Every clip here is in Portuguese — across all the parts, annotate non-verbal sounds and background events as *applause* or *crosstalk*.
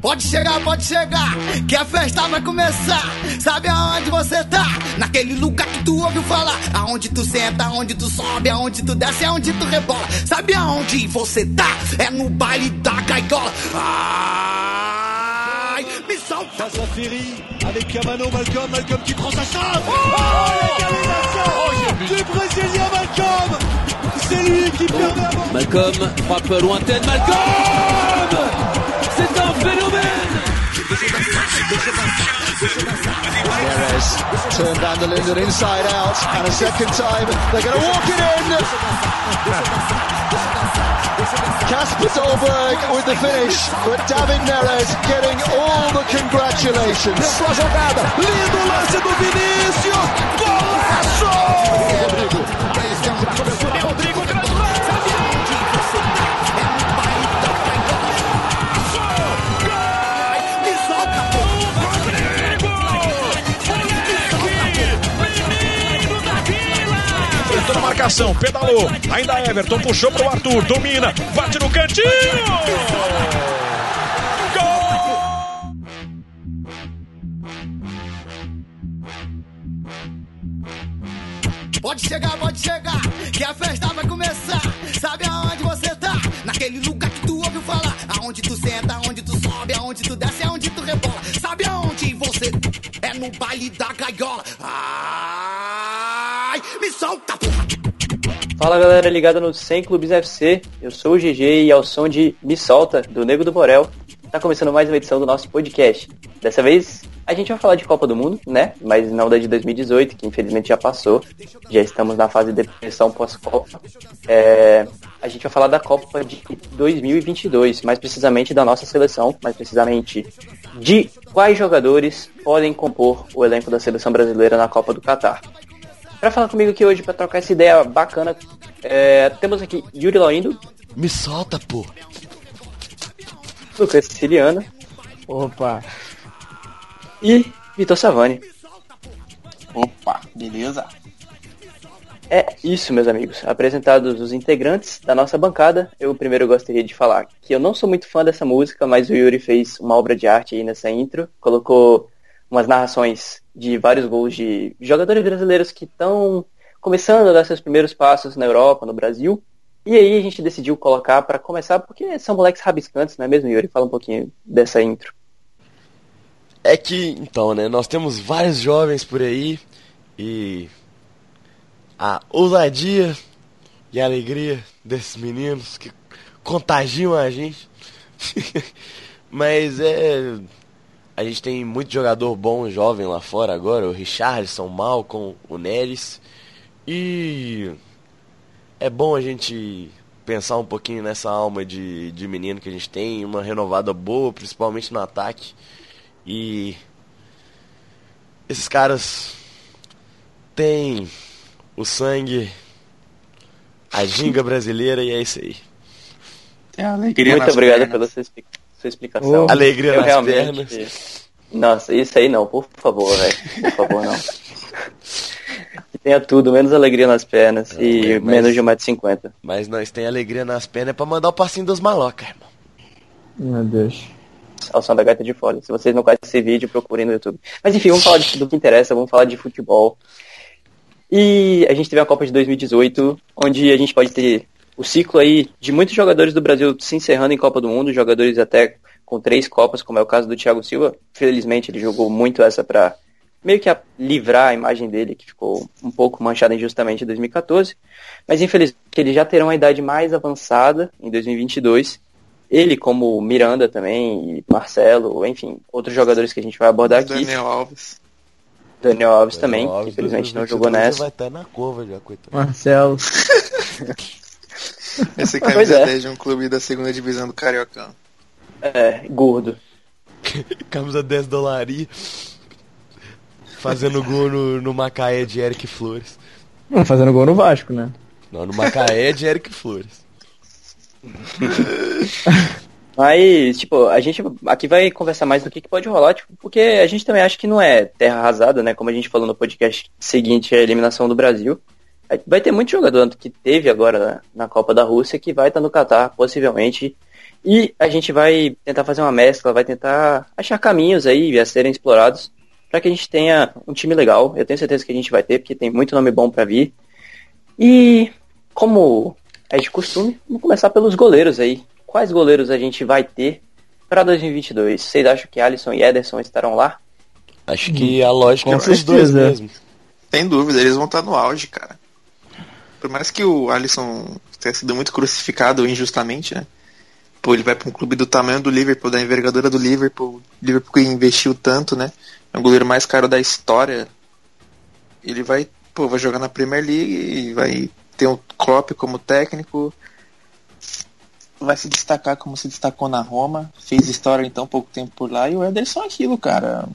Pode chegar, pode chegar, que a festa vai começar. Sabe aonde você tá? Naquele lugar que tu ouviu falar. Aonde tu senta, aonde tu sobe, aonde tu desce, aonde tu rebola. Sabe aonde você tá? É no baile da gaiola. Ai, me solta. Face à Ferry, avec Camano, Malcolm, Malcolm qui prend sa chance. Oh, l'égalisation du Brésilien Malcolm. C'est lui qui permet à Malcolm, frappe lointaine, Malcolm! C'est un phénomène Neres turned down the Linden inside out, and a second time they're going to walk it in. Casper Dolberg with the finish, but David Neres getting all the congratulations. Sua lindo lance do Vinícius, golaço! Na marcação, pedalou. Ainda Everton puxou pro Arthur, domina, bate no cantinho. Gol! Pode chegar, pode chegar, que a festa vai começar. Sabe aonde você tá? Naquele lugar que tu ouviu falar. Aonde tu senta, aonde tu sobe, aonde tu desce, aonde tu rebola. Sabe aonde você é no baile da gaiola. Ai, Fala galera ligada no 100 Clubes FC, eu sou o GG e ao som de Me Solta, do Nego do Borel, tá começando mais uma edição do nosso podcast. Dessa vez a gente vai falar de Copa do Mundo, né? Mas não da de 2018, que infelizmente já passou, já estamos na fase de depressão pós-Copa. É, a gente vai falar da Copa de 2022, mais precisamente da nossa seleção, mais precisamente de quais jogadores podem compor o elenco da seleção brasileira na Copa do Catar. Pra falar comigo aqui hoje, pra trocar essa ideia bacana, é, temos aqui Yuri Laurindo, Me solta, pô. Lucas Siciliano Opa, e Vitor Savani. opa, beleza? É isso, meus amigos. Apresentados os integrantes da nossa bancada, eu primeiro gostaria de falar que eu não sou muito fã dessa música, mas o Yuri fez uma obra de arte aí nessa intro, colocou umas narrações de vários gols de jogadores brasileiros que estão começando a dar seus primeiros passos na Europa, no Brasil. E aí a gente decidiu colocar para começar, porque são moleques rabiscantes, não é mesmo, Yuri? Fala um pouquinho dessa intro. É que, então, né, nós temos vários jovens por aí e a ousadia e a alegria desses meninos que contagiam a gente. *laughs* Mas é. A gente tem muito jogador bom jovem lá fora agora, o Richardson, o Malcolm, o Neres. E é bom a gente pensar um pouquinho nessa alma de, de menino que a gente tem, uma renovada boa, principalmente no ataque. E esses caras têm o sangue, a ginga brasileira e é isso aí. É Muito obrigado pernas. pela sua, expli- sua explicação. Oh. Alegria eu nas realmente... pernas. Nossa, isso aí não, por favor, velho. Por favor, não. Que tenha tudo, menos alegria nas pernas e mas- menos de 1,50m. Mas nós tem alegria nas pernas é pra mandar o passinho dos malocas, irmão. Meu Deus. Ao som da gaita de fora. Se vocês não conhecem esse vídeo, procurem no YouTube. Mas enfim, vamos falar de- do que interessa, vamos falar de futebol. E a gente teve a Copa de 2018, onde a gente pode ter o ciclo aí de muitos jogadores do Brasil se encerrando em Copa do Mundo, jogadores até com três Copas, como é o caso do Thiago Silva. Felizmente ele jogou muito essa pra meio que a- livrar a imagem dele, que ficou um pouco manchada injustamente em 2014. Mas infelizmente eles já terão a idade mais avançada em 2022. Ele, como Miranda também, e Marcelo, enfim, outros jogadores que a gente vai abordar aqui. Daniel Alves. Daniel Alves também, Alves, que infelizmente não 2022 jogou nessa. Vai estar na cova já, coitado. Marcelo. *laughs* *laughs* Esse Pois camisa é. 10 de um clube da segunda divisão do Cariocão. É, gordo. *laughs* Camisa 10 dolaria. Fazendo gol no, no Macaé de Eric Flores. Não, fazendo gol no Vasco, né? Não, no Macaé de Eric Flores. *laughs* Mas, tipo, a gente aqui vai conversar mais do que, que pode rolar, tipo, porque a gente também acha que não é terra arrasada, né? Como a gente falou no podcast seguinte, a eliminação do Brasil. Vai ter muito jogador que teve agora na, na Copa da Rússia que vai estar no Catar, possivelmente. E a gente vai tentar fazer uma mescla, vai tentar achar caminhos aí a serem explorados para que a gente tenha um time legal. Eu tenho certeza que a gente vai ter, porque tem muito nome bom para vir. E como é de costume, vamos começar pelos goleiros aí. Quais goleiros a gente vai ter para 2022? Vocês acham que Alisson e Ederson estarão lá? Acho que a lógica é os dois mesmo. Sem dúvida, eles vão estar no auge, cara. Por mais que o Alisson tenha sido muito crucificado injustamente, né? Pô, ele vai para um clube do tamanho do Liverpool, da envergadura do Liverpool. Liverpool que investiu tanto, né? É o goleiro mais caro da história. Ele vai, pô, vai jogar na Premier League e vai ter o Klopp como técnico. Vai se destacar como se destacou na Roma. Fez história em tão pouco tempo por lá. E o Ederson é aquilo, cara.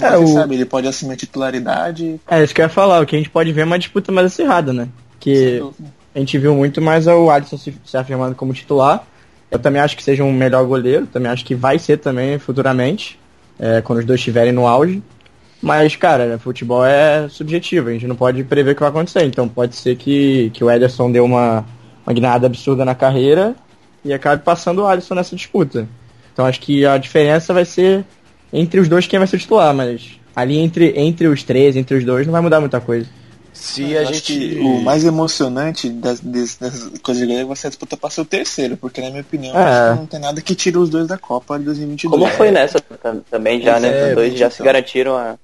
É, o- sabe, ele pode assumir a titularidade. É, isso que eu ia falar. O que a gente pode ver é uma disputa mais acirrada, né? Que a gente viu muito mais o Alisson se, se afirmando como titular. Eu também acho que seja um melhor goleiro. Também acho que vai ser também futuramente. é, quando os dois estiverem no auge. Mas, cara, futebol é subjetivo. A gente não pode prever o que vai acontecer. Então pode ser que, que o Ederson dê uma, uma guinada absurda na carreira e acabe passando o Alisson nessa disputa. Então acho que a diferença vai ser entre os dois quem vai ser titular, mas ali entre, entre os três, entre os dois, não vai mudar muita coisa. Se Eu a gente. que o mais emocionante das, das, das coisas de goleiro vai ser a disputa para ser o terceiro, porque na minha opinião É. acho que não tem nada que tire os dois da Copa de 2022. Como foi nessa tam- também já, né? É, Os dois já se então. garantiram a.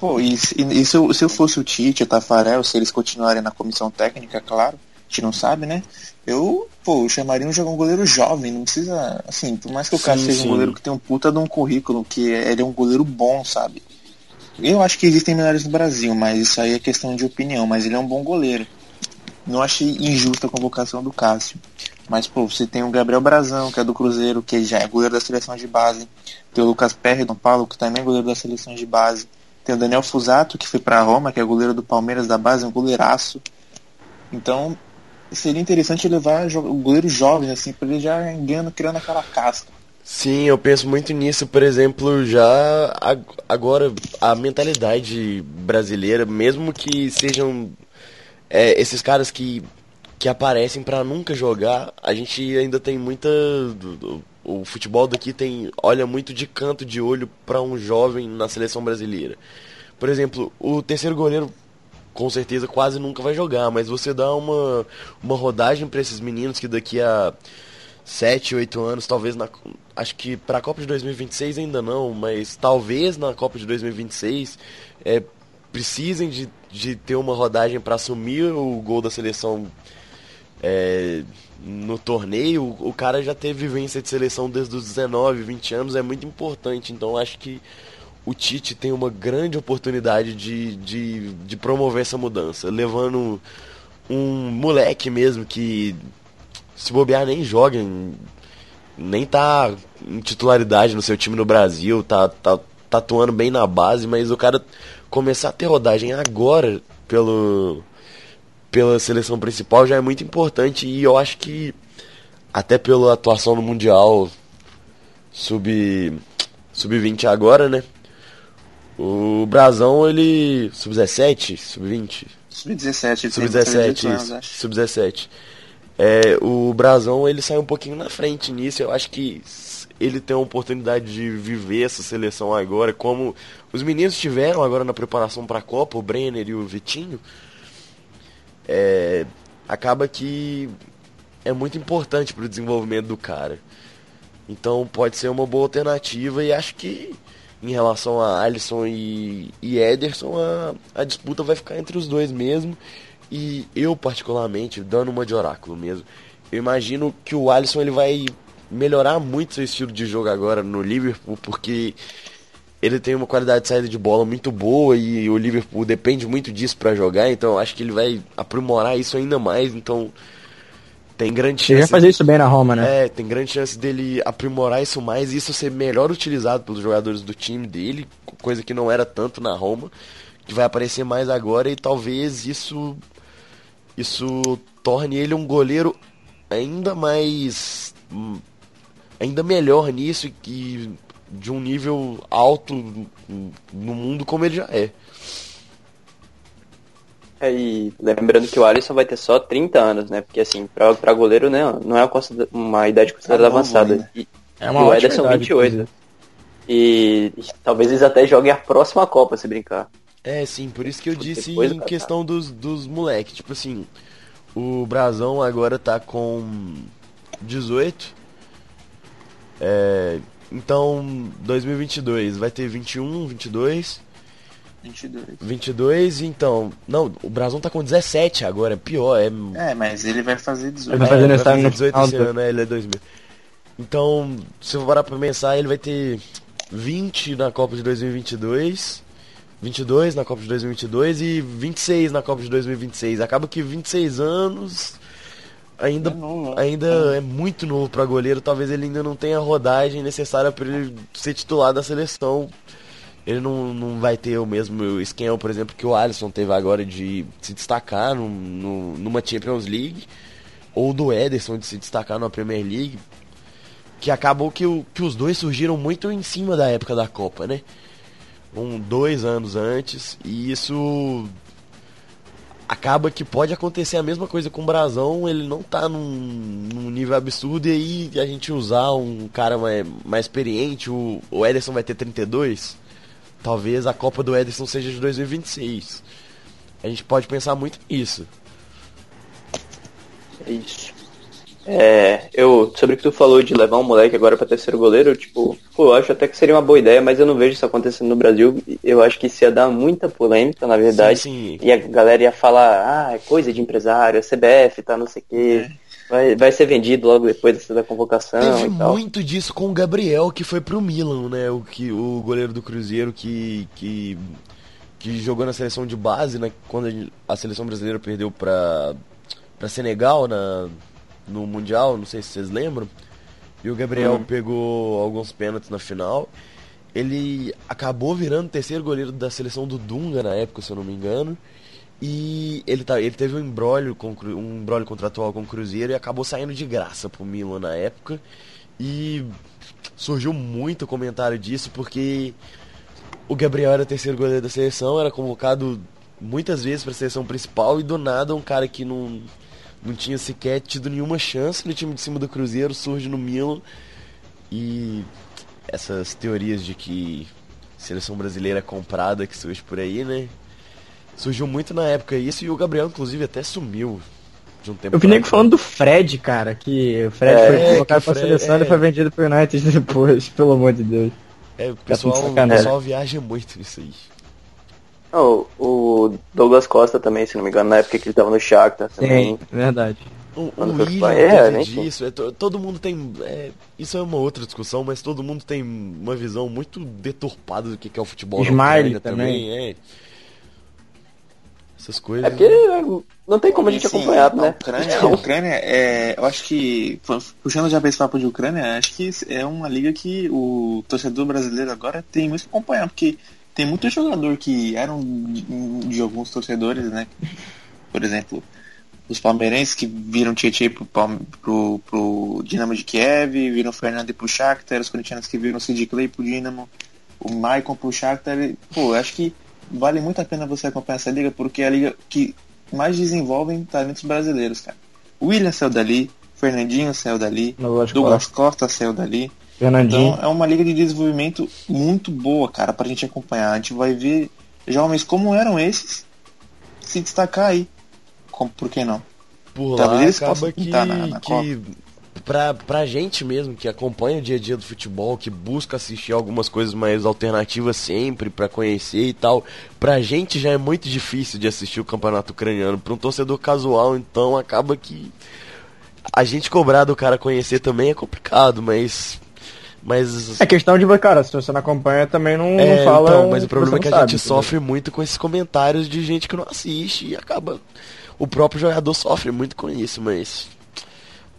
Pô, e, se- e se, eu, se eu fosse o Tite, o Tafarel, se eles continuarem na comissão técnica, claro, gente não sabe, né? Eu, pô, eu chamaria um jogar um goleiro jovem, não precisa, assim, por mais que o cara Sim, seja sim. um goleiro que tem um puta de um currículo, que ele é um goleiro bom, sabe? Eu acho que existem melhores no Brasil, mas isso aí é questão de opinião, mas ele é um bom goleiro. Não achei injusta a convocação do Cássio. Mas, pô, você tem o Gabriel Brazão, que é do Cruzeiro, que já é goleiro da seleção de base. Tem o Lucas Perry do Paulo, que também é goleiro da seleção de base. Tem o Daniel Fusato, que foi pra Roma, que é goleiro do Palmeiras da base, um goleiraço. Então, seria interessante levar jo- goleiros jovens, assim, pra ele já ganhando, criando aquela casca. Sim, eu penso muito nisso, por exemplo, já ag- agora a mentalidade brasileira, mesmo que sejam é, esses caras que, que aparecem pra nunca jogar, a gente ainda tem muita do- o futebol daqui tem olha muito de canto de olho pra um jovem na seleção brasileira. Por exemplo, o terceiro goleiro com certeza quase nunca vai jogar, mas você dá uma, uma rodagem pra esses meninos que daqui a 7, 8 anos, talvez na. Acho que pra Copa de 2026 ainda não, mas talvez na Copa de 2026 é, precisem de, de ter uma rodagem pra assumir o gol da seleção é, no torneio. O cara já teve vivência de seleção desde os 19, 20 anos, é muito importante. Então acho que o Tite tem uma grande oportunidade de, de, de promover essa mudança, levando um moleque mesmo que se bobear nem joga, em- nem tá em titularidade no seu time no Brasil, tá, tá, tá atuando bem na base, mas o cara começar a ter rodagem agora pelo, pela seleção principal já é muito importante e eu acho que até pela atuação no Mundial sub sub-20 agora, né? O Brasão, ele sub-17, sub-20, Sub-17, ele tem Sub-17, 18 anos, isso. acho. Sub-17. É, o Brasão, ele sai um pouquinho na frente nisso. Eu acho que ele tem a oportunidade de viver essa seleção agora, como os meninos tiveram agora na preparação para a Copa, o Brenner e o Vitinho. É, acaba que é muito importante para o desenvolvimento do cara. Então pode ser uma boa alternativa e acho que em relação a Alisson e, e Ederson, a, a disputa vai ficar entre os dois mesmo. E eu, particularmente, dando uma de oráculo mesmo, eu imagino que o Alisson ele vai melhorar muito seu estilo de jogo agora no Liverpool, porque ele tem uma qualidade de saída de bola muito boa e o Liverpool depende muito disso para jogar, então acho que ele vai aprimorar isso ainda mais, então tem grande Ele chance. fazer isso bem na Roma, né? É, tem grande chance dele aprimorar isso mais e isso ser melhor utilizado pelos jogadores do time dele, coisa que não era tanto na Roma, que vai aparecer mais agora e talvez isso isso torne ele um goleiro ainda mais ainda melhor nisso e que de um nível alto no mundo como ele já é. É, e lembrando que o Alisson vai ter só 30 anos, né? Porque assim, pra, pra goleiro né, não é uma, idade considerada novo avançada. ainda. E, É e uma o ótima Ederson idade, 28. inclusive. E, e talvez eles até joguem a próxima Copa, se brincar. É, sim, por isso que eu disse Depois em questão dos, dos moleques. Tipo assim, o Brasão agora tá com 18. É, então, 2022 vai ter 21, 22, 22. 22, então... Não, o Brasão tá com 17 agora, pior, é... É, mas ele vai fazer Ele 18. vai fazer É, aniversário no 18 final esse ano, né? Ele é 2000. Então, se eu parar pra pensar, ele vai ter 20 na Copa de 2022, 22 na Copa de 2022 e 26 na Copa de 2026. Acaba que 26 anos ainda, É novo, né? ainda é muito novo pra goleiro. Talvez ele ainda não tenha a rodagem necessária pra ele ser titular da seleção. Ele não, não vai ter o mesmo esquema, por exemplo, que o Alisson teve agora de se destacar num- no, numa Champions League ou do Ederson de se destacar na Premier League, que acabou que, o, que os dois surgiram muito em cima da época da Copa, né? Um, dois anos antes, e isso acaba que pode acontecer a mesma coisa com o Brasão, ele não tá num, num nível absurdo, e aí a gente usar um cara mais, mais experiente, o, o Ederson vai ter 32, talvez a Copa do Ederson seja de 2026. A gente pode pensar muito nisso. É isso. É, eu, sobre o que tu falou de levar um moleque agora pra terceiro goleiro, tipo, pô, eu acho até que seria uma boa ideia, mas eu não vejo isso acontecendo no Brasil. Eu acho que isso ia dar muita polêmica, na verdade. Sim, sim. E a galera ia falar, ah, é coisa de empresário, é CBF, tá não sei o quê. Vai, vai ser vendido logo depois da convocação Teve e muito disso com o Gabriel, que foi pro Milan, né? O, que, o goleiro do Cruzeiro que, que, que jogou na seleção de base, né? Quando a seleção brasileira perdeu pra, pra Senegal na, no Mundial, não sei se vocês lembram. E o Gabriel pegou alguns pênaltis na final. Ele acabou virando terceiro goleiro da seleção do Dunga na época, se eu não me engano. E ele, tá, ele teve um embrólio, com, um contratual com o Cruzeiro e acabou saindo de graça pro Milan na época. E surgiu muito comentário disso porque o Gabriel era terceiro goleiro da seleção, era convocado muitas vezes para a seleção principal e do nada um cara que não, não tinha sequer tido nenhuma chance no time de cima do Cruzeiro surge no Milan e essas teorias de que seleção brasileira é comprada que surge por aí, né? Surgiu muito na época isso e o Gabriel inclusive até sumiu de um tempo Eu vi nego falando do Fred, cara, que o Fred É, foi colocado o pra Fred- seleção e é. foi vendido pro United *laughs* depois, pelo amor de Deus. É, o Tá pessoal, tudo o pessoal viaja muito nisso aí. Não, o Douglas Costa também, se não me engano, na época que ele tava no Shakhtar também. Sim, verdade. O, o William teve né, disso, é, to- todo mundo tem. é, isso é uma outra discussão, mas todo mundo tem uma visão muito deturpada do que que é o futebol Smiley Ucrânia também. é. Essas coisas. É porque não tem como a gente Assim, acompanhar, a né? Ucrânia, a *laughs* Ucrânia é, eu acho que, puxando já pra esse papo de Ucrânia, acho que é uma liga que o torcedor brasileiro agora tem muito que acompanhar, porque tem muito jogador que eram de, de alguns torcedores, né? Por exemplo, os palmeirenses que viram Tietchan pro, pro, pro Dinamo de Kiev, viram o Fernando pro Shakhtar, os corintianos que viram o Sid Clay pro Dinamo, o Maicon pro Shakhtar. Pô, acho que vale muito a pena você acompanhar essa liga, porque é a liga que mais desenvolvem talentos brasileiros, cara. William saiu dali, Fernandinho saiu dali, Douglas Douglas Costa saiu dali. Fernandinho. Então é uma liga de desenvolvimento muito boa, cara, pra gente acompanhar. A gente vai ver jovens como eram esses se destacar aí. Como, por que não? Por Talvez lá eles acaba possam que, pintar na- na que pra, pra gente mesmo que acompanha o dia a dia do futebol, que busca assistir algumas coisas mais alternativas sempre pra conhecer e tal, pra gente já é muito difícil de assistir o campeonato ucraniano. Pra um torcedor casual, então acaba que a gente cobrar do cara conhecer também é complicado, mas mas É questão de, cara, se você não acompanha também não, é, não fala. então, mas o problema é que a gente sofre muito com esses comentários de gente que não assiste e acaba. O próprio jogador sofre muito com isso, mas.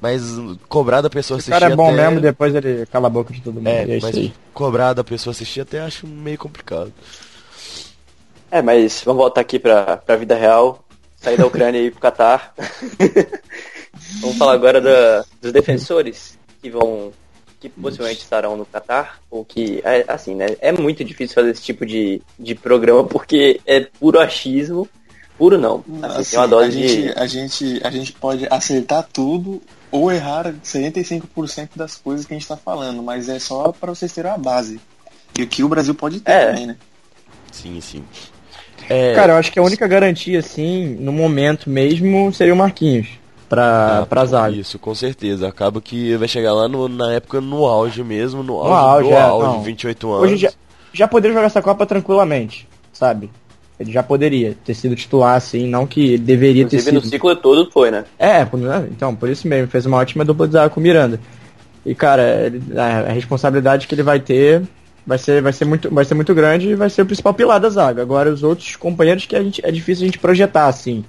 Mas cobrar da pessoa entendeu? O assistir. cara é bom até... mesmo, depois ele cala a boca de todo mundo. É, e é isso mas aí. cobrar da pessoa assistir até acho meio complicado. É, mas vamos voltar aqui pra, pra vida real. Sair da Ucrânia e ir pro Catar. *laughs* vamos falar agora da- dos defensores que vão. que possivelmente estarão no Catar. Ou que. É, assim, né? É muito difícil fazer esse tipo de, de programa porque é puro achismo. puro, não. Assim, Assim, tem uma dose a, gente, de. a, gente, a gente pode acertar tudo ou errar 75% das coisas que a gente tá falando, mas é só para vocês terem uma base. E o que o Brasil pode ter É. também, né? Sim, sim. É, Cara, eu acho que a única garantia, assim, no momento mesmo, seria o Marquinhos. Pra, ah, pra zaga. Isso, com certeza. Acaba que vai chegar lá no- na época no auge mesmo, no auge, auge, do é, auge, não. 28 anos. Hoje já, já poderia jogar essa Copa tranquilamente, sabe? Ele já poderia ter sido titular, assim, não que ele deveria ter Inclusive no sido. ciclo todo foi, né? É, por- então, por isso mesmo, fez uma ótima dupla de zaga com o Miranda. E, cara, ele- a, responsabilidade que ele vai ter vai ser, vai, ser muito, vai ser muito grande e vai ser o principal pilar da zaga. Agora, os outros companheiros que a gente, é difícil a gente projetar, assim.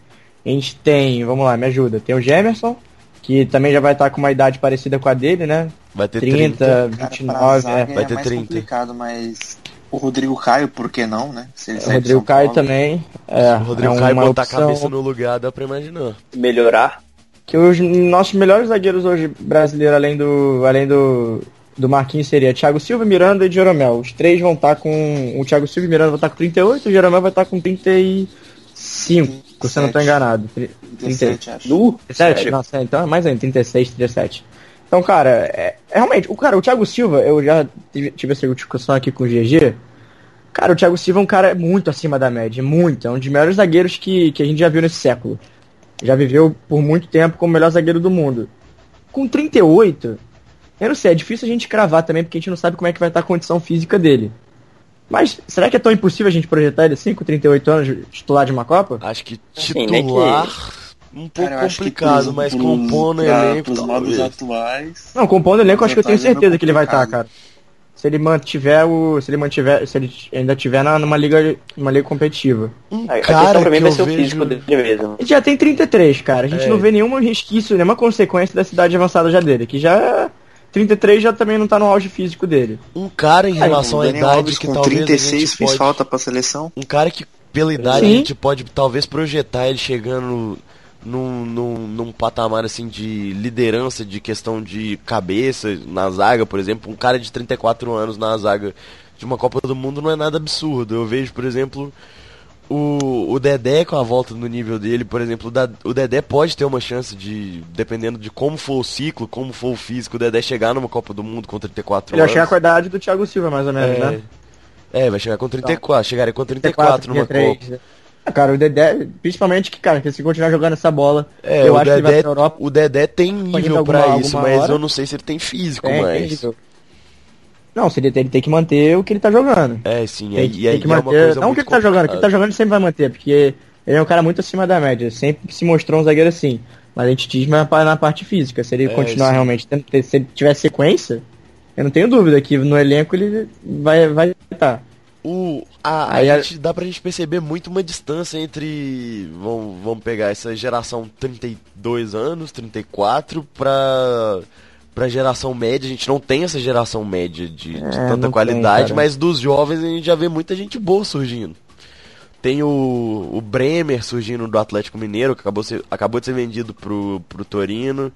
A gente tem, vamos lá, me ajuda, tem o Gemerson, que também já vai estar com uma idade parecida com a dele, né? Vai ter 30, 30. Cara, pra 29, zaga é. vai é ter mais 30. complicado, mas o Rodrigo Caio, por que não, né? Se ele O Rodrigo Caio Paulo. também. É, O Rodrigo é Caio botar a opção cabeça no lugar, dá pra imaginar. Melhorar. Que os nossos melhores zagueiros hoje brasileiros, além do, além do, do Marquinhos, seria Thiago Silva, Miranda e Jeromel. Os três vão estar com. O Thiago Silva e Miranda vão estar com 38, o Jeromel vai estar com 35, se eu não estou enganado. Tri- 37, acho. Nu? 37? Sério? Nossa, então é mais ainda, 36, 37. Então, cara, é, é realmente, o cara, o Thiago Silva, eu já tive, tive essa discussão aqui com o GG. Cara, o Thiago Silva é um cara muito acima da média, muito. É um dos melhores zagueiros que, que a gente já viu nesse século. Já viveu por muito tempo como o melhor zagueiro do mundo. Com 38, eu não sei, é difícil a gente cravar também, porque a gente não sabe como é que vai estar a condição física dele. Mas será que é tão impossível a gente projetar ele assim, com 38 anos, titular de uma Copa? Acho que Assim, nem titular um pouco Cara, complicado, pros- mas pros- compondo o pra- elenco pros modos atuais. Não, compondo o elenco, eu acho que eu tenho Tá certeza que ele vai estar, complicado. cara. Se ele mantiver o. Se ele mantiver. Se ele ainda tiver na, numa liga. numa liga competitiva. Um A questão cara pra mim que vai ser o físico dele mesmo. Ele já tem 33, cara. A gente É. não vê nenhum resquício, nenhuma consequência da cidade avançada já dele. Que já. 33 já também não tá no auge físico dele. Um cara em relação à idade Alves que com talvez 36 a gente fez pode... falta pra seleção. Um cara que pela idade Sim. a gente pode talvez projetar ele chegando num, num, num patamar assim de liderança, de questão de cabeça na zaga, por exemplo, um cara de 34 anos na zaga de uma Copa do Mundo não é nada absurdo. Eu vejo, por exemplo, o, o Dedé com a volta no nível dele, por exemplo, o Dedé pode ter uma chance de, dependendo de como for o ciclo, como for o físico, o Dedé chegar numa Copa do Mundo com 34 Ele vai anos. chegar com a idade do Thiago Silva, mais ou menos, é, né? é, vai chegar com 34, chegaria com 34 numa 33. Copa. Ah, Cara, o Dedé, principalmente que, cara, que se continuar jogando essa bola, É, eu acho que ele vai Dedé, pra Europa. o Dedé tem nível pra isso, mas hora. eu não sei se ele tem físico Tem, tem mais. nível. Não, se ele, ele tem que manter o que ele tá jogando. É, sim, Tem, que- e aí tem que é manter. Não o que ele tá jogando, o que ele tá jogando ele sempre vai manter, porque ele é um cara muito acima da média. Sempre se mostrou um zagueiro assim. Mas a gente diz na, pa- na parte física. Se ele É, continuar sim. realmente se ele tiver sequência, eu não tenho dúvida que no elenco ele vai vai estar. O, a, a Aí a- gente, dá pra gente perceber muito uma distância entre, vamos, vamos pegar essa geração 32 anos, 34, pra, pra geração média. A gente não tem essa geração média de, de É, tanta qualidade, tem, mas dos jovens a gente já vê muita gente boa surgindo. Tem o, o Bremer surgindo do Atlético Mineiro, que acabou, ser, acabou de ser vendido pro, pro Torino.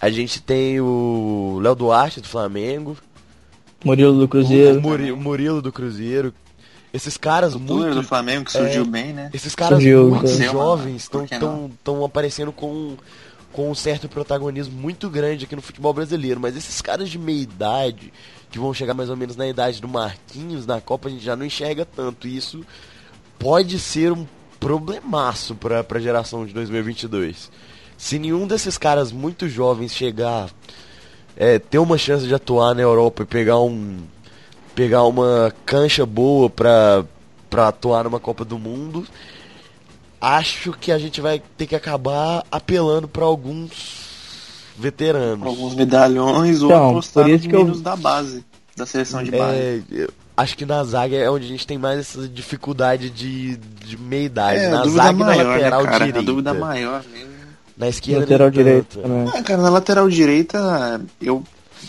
A gente tem o Léo Duarte do Flamengo. Murilo do Cruzeiro. O Muri- o Murilo do Cruzeiro. Esses caras O muito. do Flamengo que surgiu é, bem, né? Esses caras Surgiu, muito surgiu, jovens estão aparecendo com, com um certo protagonismo muito grande aqui no futebol brasileiro. Mas esses caras de meia idade, que vão chegar mais ou menos na idade do Marquinhos, na Copa a gente já não enxerga tanto. E isso pode ser um problemaço para a geração de 2022. Se nenhum desses caras muito jovens chegar, é, ter uma chance de atuar na Europa e pegar um pegar uma cancha boa pra, pra atuar numa Copa do Mundo, acho que a gente vai ter que acabar apelando pra alguns veteranos. Alguns medalhões ou Então, apostar nos eu- da base, da seleção de base. É, eu acho que na zaga é onde a gente tem mais essa dificuldade de, de meia idade. É, na zaga e na maior, né, lateral cara? direita. A dúvida maior mesmo. Na esquerda Lateral direito tanto. também. Ah, cara, na lateral direita, eu,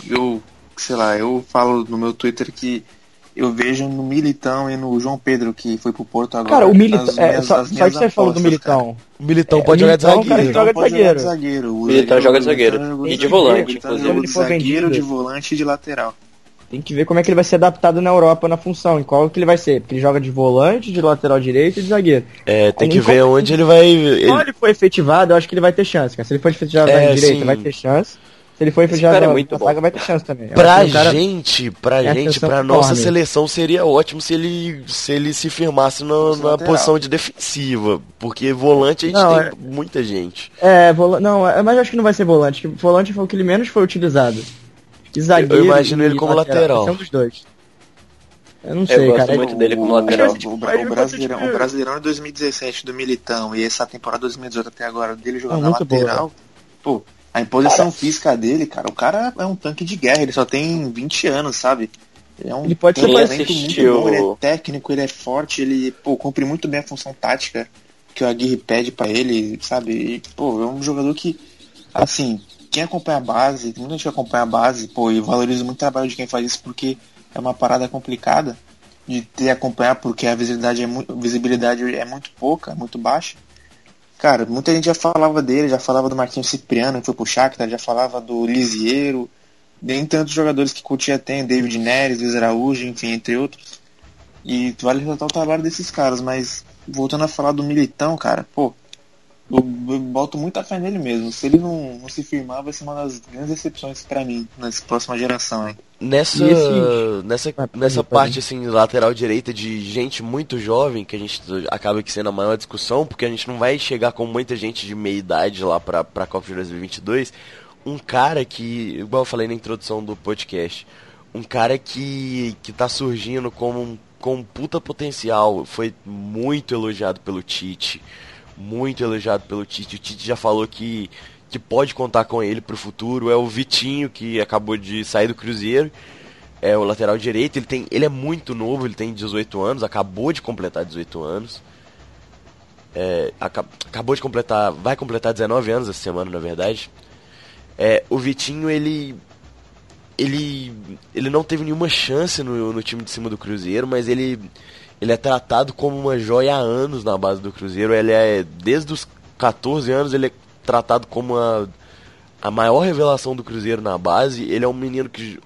eu, sei lá, eu falo no meu Twitter que eu vejo no Militão e no João Pedro, que foi pro Porto agora. Cara, o Militão. É, só, só que você falou do. Militão. O Militão É, pode jogar de Militão, cara, zagueiro. joga de zagueiro. O Militão joga de Militão zagueiro. E de volante, Militão inclusive. de zagueiro, de volante e de lateral. Tem que ver como é que ele vai ser adaptado na Europa na função, em qual que ele vai ser. Porque ele joga de volante, de lateral direito e de zagueiro. É, tem que ver onde ele vai. ele- Quando ele for efetivado, eu acho que ele vai ter chance, cara. Se ele for efetivado É, na direita, sim. vai ter chance. Se ele for cara é muito na bom. zaga, vai ter chance também. Eu Pra o cara- gente, pra é a gente, pra nossa seleção seria ótimo se ele se ele se firmasse no- na lateral. posição de defensiva, porque volante a gente Não, tem é- muita gente. É, vola... não, é- mas eu acho que não vai ser volante. Volante foi o que ele menos foi utilizado. E zagueiro Eu imagino ele como lateral. Vai ser um dos dois. Eu não Eu sei, gosto cara. muito dele como O- lateral. O, o, o você, Brasileirão, tipo, o Brasileirão de 2017 do Militão e essa temporada 2018 até agora dele jogando na muito boa, lateral. pô, a imposição física dele, cara, o cara é um tanque de guerra, ele só tem 20 anos, sabe? Ele é um Ele pode ser muito bom, ele é técnico, ele é forte, ele pô, cumpre muito bem a função tática que o Aguirre pede pra ele, sabe? E, pô, é um jogador que, assim, quem acompanha a base, tem muita gente que acompanha a base, pô, e valoriza muito o trabalho de quem faz isso porque é uma parada complicada de ter acompanhar porque a visibilidade é muito, visibilidade é muito pouca, muito baixa. Cara, muita gente já falava dele, já falava do Marquinhos Cipriano, que foi pro Shakhtar, já falava do Lisiero, nem tantos jogadores que Coutinho tem, David Neres, Luiz Araújo, enfim, entre outros. E vale ressaltar o trabalho desses caras, mas voltando a falar do Militão, cara, pô, eu, eu boto muita fé nele mesmo. Se ele não, não se firmar, vai ser uma das grandes decepções pra mim, nessa próxima geração, hein. Nessa esse- nessa Ah, nessa parte assim lateral direita de gente muito jovem que a gente acaba que sendo a maior discussão, porque a gente não vai chegar com muita gente de meia idade lá pra para Copa de 2022. Um cara que, igual eu falei na introdução do podcast, um cara que que tá surgindo como um com um puta potencial, foi muito elogiado pelo Tite, muito elogiado pelo Tite. O Tite já falou que que pode contar com ele pro futuro é o Vitinho que acabou de sair do Cruzeiro. É o lateral direito, ele tem, ele é muito novo, ele tem 18 anos, acabou de completar 18 anos. É, aca- acabou de completar, vai completar 19 anos essa semana, na verdade. É, o Vitinho, ele ele ele não teve nenhuma chance no, no time de cima do Cruzeiro, mas ele ele é tratado como uma joia há anos na base do Cruzeiro. Ele é desde os 14 anos ele é tratado como a, a maior revelação do Cruzeiro na base. Ele é um menino que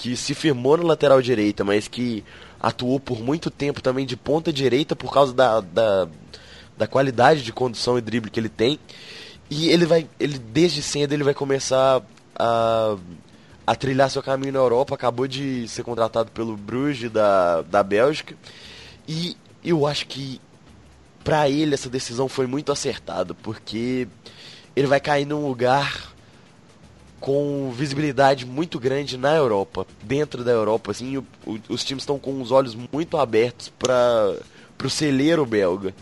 que se firmou na lateral direita, mas que atuou por muito tempo também de ponta direita por causa da, da, da qualidade de condução e drible que ele tem. E ele vai, ele desde cedo ele vai começar a, a trilhar seu caminho na Europa. Acabou de ser contratado pelo Bruges da, da Bélgica. E eu acho que pra ele essa decisão foi muito acertada, porque ele vai cair num lugar com visibilidade muito grande na Europa, dentro da Europa, assim, o- o- os times estão com os olhos muito abertos para o celeiro belga.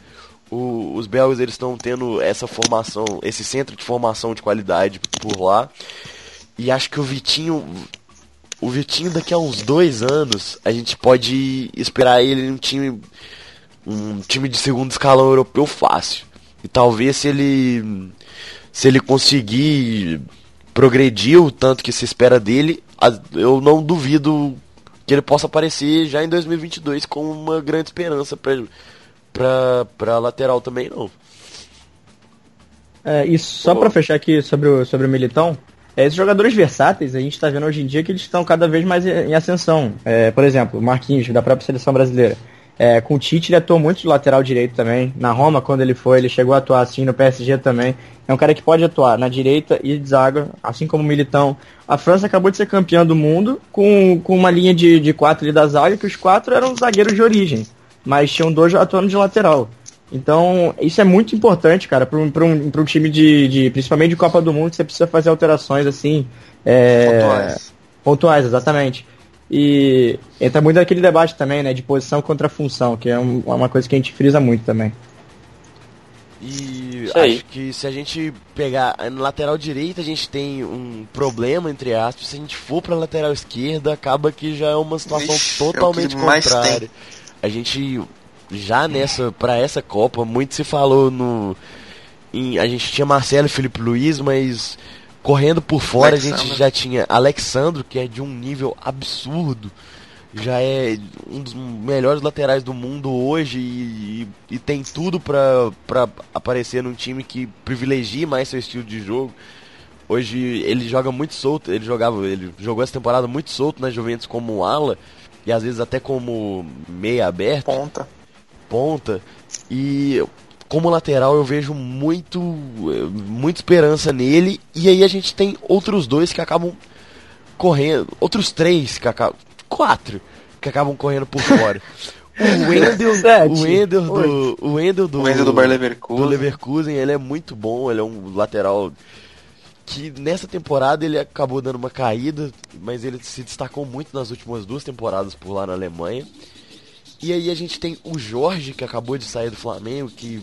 O- os belgas eles estão tendo essa formação, esse centro de formação de qualidade por lá. E acho que o Vitinho, o Vitinho daqui a uns dois anos, a gente pode esperar ele em um time, um time de segundo escalão europeu fácil. E talvez se ele, se ele conseguir progredir o tanto que se espera dele, eu não duvido que ele possa aparecer já em 2022 com uma grande esperança pra, pra, pra lateral também, não. É, e só Pô. pra fechar aqui sobre o, sobre o Militão, é, esses jogadores versáteis, a gente tá vendo hoje em dia que eles estão cada vez mais em, ascensão. É, por exemplo, o Marquinhos, da própria seleção brasileira. É, com o Tite, ele atuou muito de lateral direito também. Na Roma, quando ele foi, ele chegou a atuar assim, no PSG também. É um cara que pode atuar na direita e de zaga, assim como o Militão. A França acabou de ser campeã do mundo com, com uma linha de, de quatro ali da zaga, que os quatro eram zagueiros de origem. Mas tinham dois atuando de lateral. Então, isso é muito importante, cara, para um, pra um, pra um time de, de. Principalmente de Copa do Mundo, você precisa fazer alterações assim. É, Pontuais. Pontuais, exatamente. E entra muito naquele debate também, né? De posição contra função, que é um- uma coisa que a gente frisa muito também. E acho que se a gente pegar na lateral direita, a gente tem um problema, entre aspas. Se a gente for pra lateral esquerda, acaba que já é uma situação Vixe, é totalmente tem. contrária. A gente já nessa para essa Copa muito se falou no em- a gente tinha Marcelo e Felipe Luiz, mas correndo por fora a gente Alexandre. já tinha Alexandro, que é de um nível absurdo. Já é um dos melhores laterais do mundo hoje e, e- e tem tudo pra, pra aparecer num time que privilegie mais seu estilo de jogo. Hoje ele joga muito solto, ele jogava, ele jogou essa temporada muito solto na Juventus como ala e às vezes até como meia aberto, Ponta. Ponta. E como lateral eu vejo muito muita esperança nele e aí a gente tem outros dois que acabam correndo, outros três que acabam, quatro que acabam correndo por fora. *laughs* O Wendel, Sete. o Wendel do, o Wendel do, O Wendel do Bayer Leverkusen. do Leverkusen, ele é muito bom, ele é um lateral que nessa temporada ele acabou dando uma caída, mas ele se destacou muito nas últimas duas temporadas por lá na Alemanha. E aí a gente tem o Jorge, que acabou de sair do Flamengo, que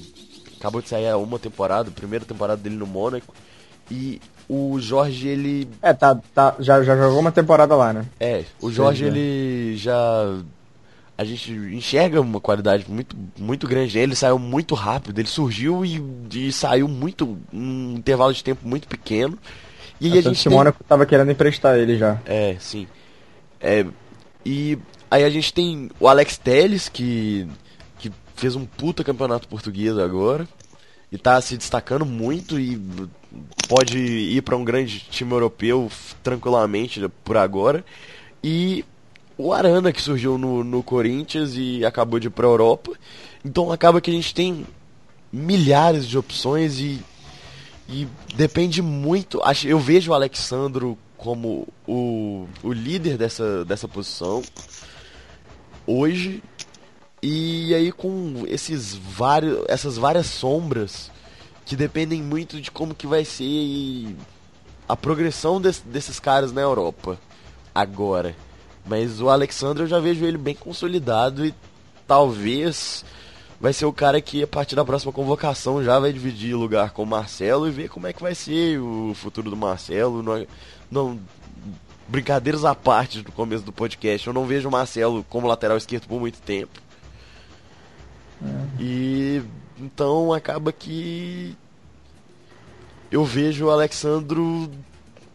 acabou de sair há uma temporada, a primeira temporada dele no Mônaco. E o Jorge, ele É, tá, tá, já, já jogou uma temporada lá, né? é, o Jorge é. ele já a gente enxerga uma qualidade muito muito grande ele saiu muito rápido, ele surgiu e, e saiu muito um intervalo de tempo muito pequeno. E aí a gente o tem, Mônaco tava querendo emprestar ele já. é, sim. É, e aí a gente tem o Alex Telles que que fez um puta campeonato português agora e tá se destacando muito e pode ir para um grande time europeu tranquilamente por agora. E o Arana que surgiu no, no Corinthians e acabou de ir pra Europa. Então acaba que a gente tem milhares de opções e, e depende muito. Eu vejo o Alexandro como o, o líder dessa, dessa posição hoje. E aí com esses vários, essas várias sombras que dependem muito de como que vai ser a progressão des- desses caras na Europa agora. Mas o Alexandre eu já vejo ele bem consolidado e talvez vai ser o cara que a partir da próxima convocação já vai dividir lugar com o Marcelo e ver como é que vai ser o futuro do Marcelo. Não, não brincadeiras à parte do começo do podcast, eu não vejo o Marcelo como lateral esquerdo por muito tempo. E então acaba que eu vejo o Alexandro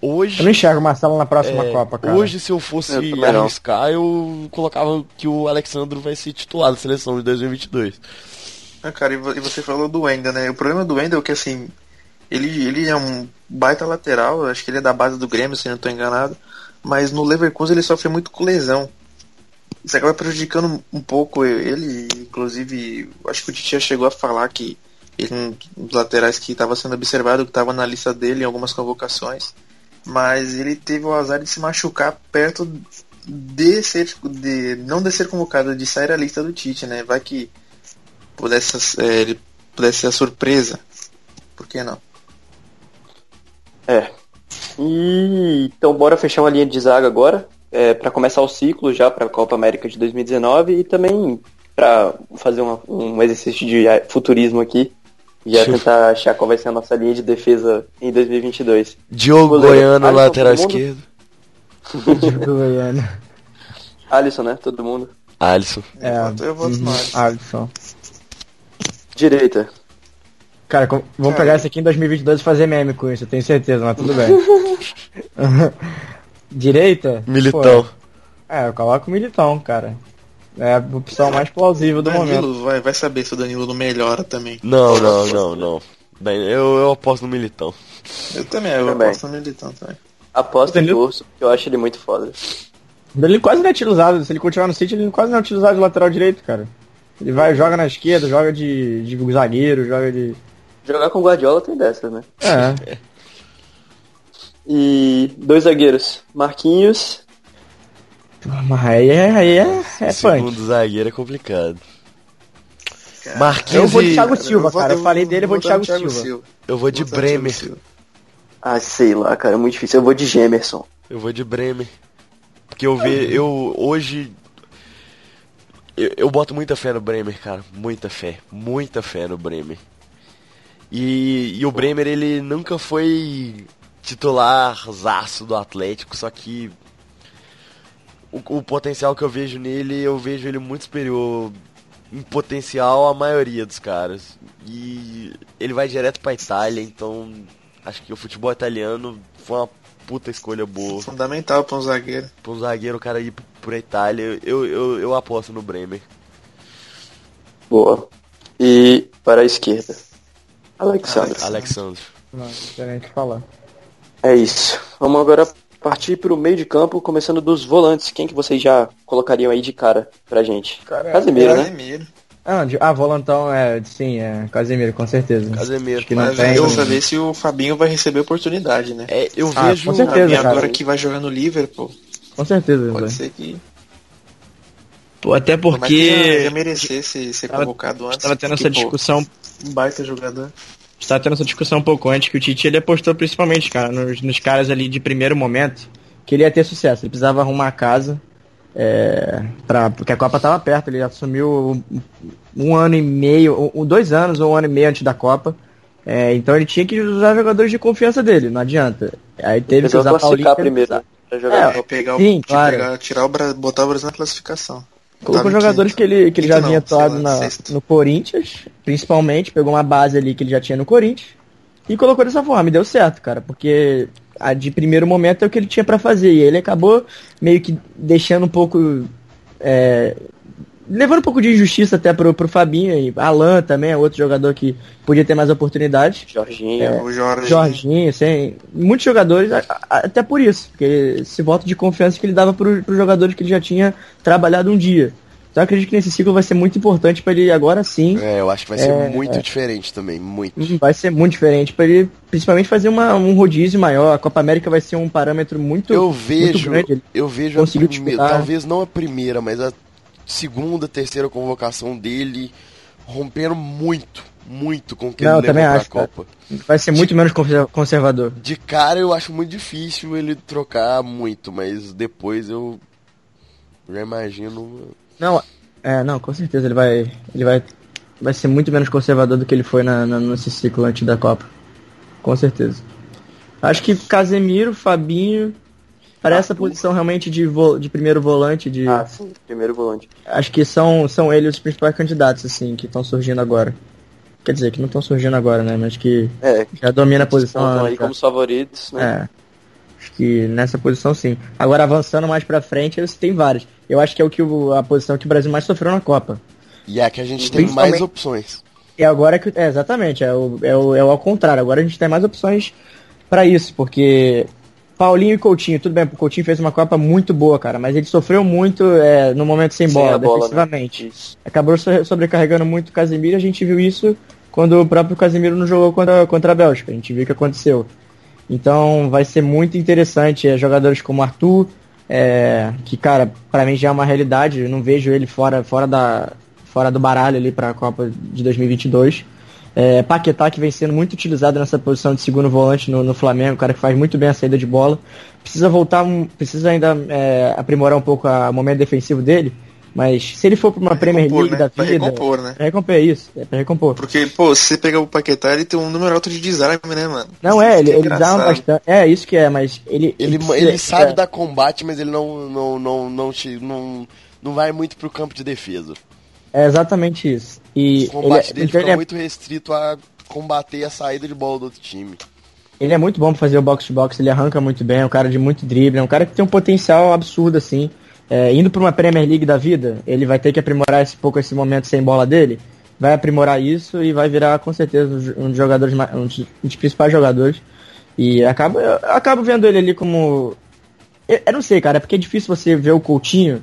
hoje Eu não enxergo o Marcelo na próxima é, Copa, cara. Hoje, se eu fosse Eu arriscar, eu colocava que o Alexandro vai ser titular da seleção de 2022. Ah, cara, e e você falou do Wendel, né? O problema do Wendel é que, assim, ele, ele é um baita lateral, acho que ele é da base do Grêmio, se não estou enganado, mas no Leverkusen ele sofre muito com lesão. Isso acaba prejudicando um pouco ele, inclusive, acho que o Titi já chegou a falar que ele um dos laterais que estava sendo observado, que estava na lista dele em algumas convocações, mas ele teve o azar de se machucar perto de ser, de não de ser convocado, de sair a lista do Tite, né? Vai que pudesse, é, ele pudesse ser a surpresa. Por que não? É. E então bora fechar uma linha de zaga agora, é, para começar o ciclo já para a Copa América de 2019 e também para fazer uma- um exercício de futurismo aqui. Já tentar achar qual vai ser a nossa linha de defesa em 2022. Diogo Goleiro, Goiano, Alisson, lateral esquerdo. Do Goiânia. Alisson, né? Todo mundo. Alisson. É, Eu voto- no uhum, Alisson. Alisson. Direita. Cara, com- vamos Cara. pegar isso aqui em 2022 e fazer meme com isso, eu tenho certeza, mas tudo bem. *laughs* Direita? Militão. Pô, é, eu coloco o Militão, cara. É a opção mais plausível do momento. Danilo, vai, vai saber se o Danilo não melhora também. Não, não, não, não. Bem, eu, eu aposto no Militão. Eu também, eu Também. aposto no Militão também. Aposto Entendeu? torço, porque eu acho ele muito foda. Ele quase não é utilizado, se ele continuar no City, ele quase não é utilizado de lateral direito, cara. Ele vai, joga na esquerda, joga de, de zagueiro, joga de. Jogar com Guardiola tem dessas, né? É. *laughs* E dois zagueiros. Marquinhos. Mas aí é, aí é, é Segundo punk. zagueiro é complicado. Cara, Marquinhos Eu vou de Thiago Silva, vou- cara. Eu falei dele, eu vou de votar no Thiago Silva. Eu vou de Vou Thiago Bremer. Silva. Ah, sei lá, cara, é muito difícil. Eu vou de Gemerson. Eu vou de Bremer. Porque eu ve, eu hoje eu, eu boto muita fé no Bremer, cara, muita fé, muita fé no Bremer. E, e o Bremer ele nunca foi titularzaço do Atlético, só que o, o potencial que eu vejo nele, eu vejo ele muito superior em potencial à maioria dos caras. E ele vai direto pra Itália, então acho que o futebol italiano foi uma puta escolha boa. Fundamental para um zagueiro. Pra um zagueiro o cara ir pra Itália, eu, eu, eu aposto no Bremer. Boa. E para a esquerda. Alexandre. Alexandre. Não, não o que falar. É isso. Vamos agora partir para o meio de campo, começando dos volantes. Quem que vocês já colocariam aí de cara pra gente? Cara, Casemiro, né? Casemiro. Ah, de- ah, volantão é. Sim, é. Casemiro, com certeza. Casemiro. Acho que não Mas tem. eu saber se o Fabinho vai receber oportunidade, né? É, eu Ah, vejo. com certeza. Fabinho cara. agora que vai jogar no Liverpool, Com certeza. pode ser que Pô, até mas que porque ia, ia merecer ser, ser Tava- convocado antes. estava tendo essa discussão, Um baita jogador. Estava tendo essa discussão um pouco antes que o Tite ele apostou principalmente, cara, nos, nos caras ali de primeiro momento, que ele ia ter sucesso. Ele precisava arrumar a casa, é, pra, porque a Copa tava perto, ele assumiu um, um ano e meio, um, dois anos ou um ano e meio antes da Copa. É, então ele tinha que usar jogadores de confiança dele, não adianta. Aí teve que usar Paulinho. primeiro? Pra jogar. É, pegar o, sim, de claro. pegar- tirar o botar o Brasil na classificação. Colocou em jogadores que ele, que ele já não, vinha atuado lá, na- sexto. no Corinthians, principalmente, pegou uma base ali que ele já tinha no Corinthians e colocou dessa forma, e deu certo, cara, porque a de primeiro momento é o que ele tinha pra fazer, e ele acabou meio que deixando um pouco. é, levando um pouco de injustiça até pro, pro Fabinho e Alan também é outro jogador que podia ter mais oportunidades. Jorginho. É. O Jorge. Jorginho, assim, muitos jogadores, a- a- até por isso, porque esse voto de confiança que ele dava para os jogadores que ele já tinha trabalhado um dia. Então eu acredito que nesse ciclo vai ser muito importante para ele agora sim. É, eu acho que vai ser É, muito diferente também. Muito. Hum, Vai ser muito diferente para ele, principalmente fazer uma, um rodízio maior. A Copa América vai ser um parâmetro muito, Eu muito vejo, grande. Ele eu vejo a primeira, disputar. talvez não a primeira, mas a segunda, terceira convocação dele rompendo muito, muito com o que Não, ele levou acho, pra cara. Copa. Vai ser muito menos conser- conservador. De cara eu acho muito difícil ele trocar muito, mas depois eu já imagino. Não, é, não, com certeza ele vai, ele vai, vai ser muito menos conservador do que ele foi na, na- nesse ciclo antes da Copa. Com certeza. Acho que Casemiro, Fabinho, para essa posição realmente de, vo- de primeiro volante, de, Ah, sim, primeiro volante. acho que são, são eles os principais candidatos, assim, que estão surgindo agora. Quer dizer, que não estão surgindo agora, né, mas que É, já domina a posição. estão aí como os favoritos, né? é. Acho que nessa posição sim. Agora avançando mais pra frente, você tem vários. Eu acho que é o que o- a posição que o Brasil mais sofreu na Copa. E é que a gente tem mais opções. E agora que. É, exatamente, é o, é, o, é o ao contrário. Agora a gente tem mais opções pra isso, porque Paulinho e Coutinho, tudo bem, o Coutinho fez uma Copa muito boa, cara, mas ele sofreu muito é, no momento sem, Sem bola, a bola, né? defensivamente. Isso. Acabou so- sobrecarregando muito o Casemiro, a gente viu isso quando o próprio Casemiro não jogou contra, contra a Bélgica. A gente viu o que aconteceu. Então vai ser muito interessante. É, jogadores como Arthur, é, que, cara, pra mim já é uma realidade. Eu não vejo ele fora, fora, da, fora do baralho ali pra Copa de 2022. É, Paquetá, que vem sendo muito utilizado nessa posição de segundo volante no, no Flamengo, cara que faz muito bem a saída de bola. Precisa voltar, um- precisa ainda é, aprimorar um pouco a- o momento defensivo dele. Mas se ele for pra uma Premier recompor, League né? da Pra vida. recompor, né? Pra recompor, é isso. É pra recompor. Porque, pô, se você pegar o Paquetá, ele tem um número alto de desarme, né, mano? Não é, ele, que ele dá bastante. É, isso que é, mas ele. Ele, precisa- ele sabe é, dar combate, mas ele não, não, não, não, não, não vai muito pro campo de defesa. É exatamente isso. E O combate ele, dele então fica é, muito restrito a combater a saída de bola do outro time. ele é muito bom pra fazer o box to box, ele arranca muito bem, é um cara de muito drible, é um cara que tem um potencial absurdo, assim. É, indo pra uma Premier League da vida, ele vai ter que aprimorar esse pouco esse momento sem bola dele. Vai aprimorar isso e vai virar com certeza um dos jogadores, um um dos principais jogadores. E acaba, eu acabo vendo ele ali como. Eu, eu não sei, cara, é porque é difícil você ver o Coutinho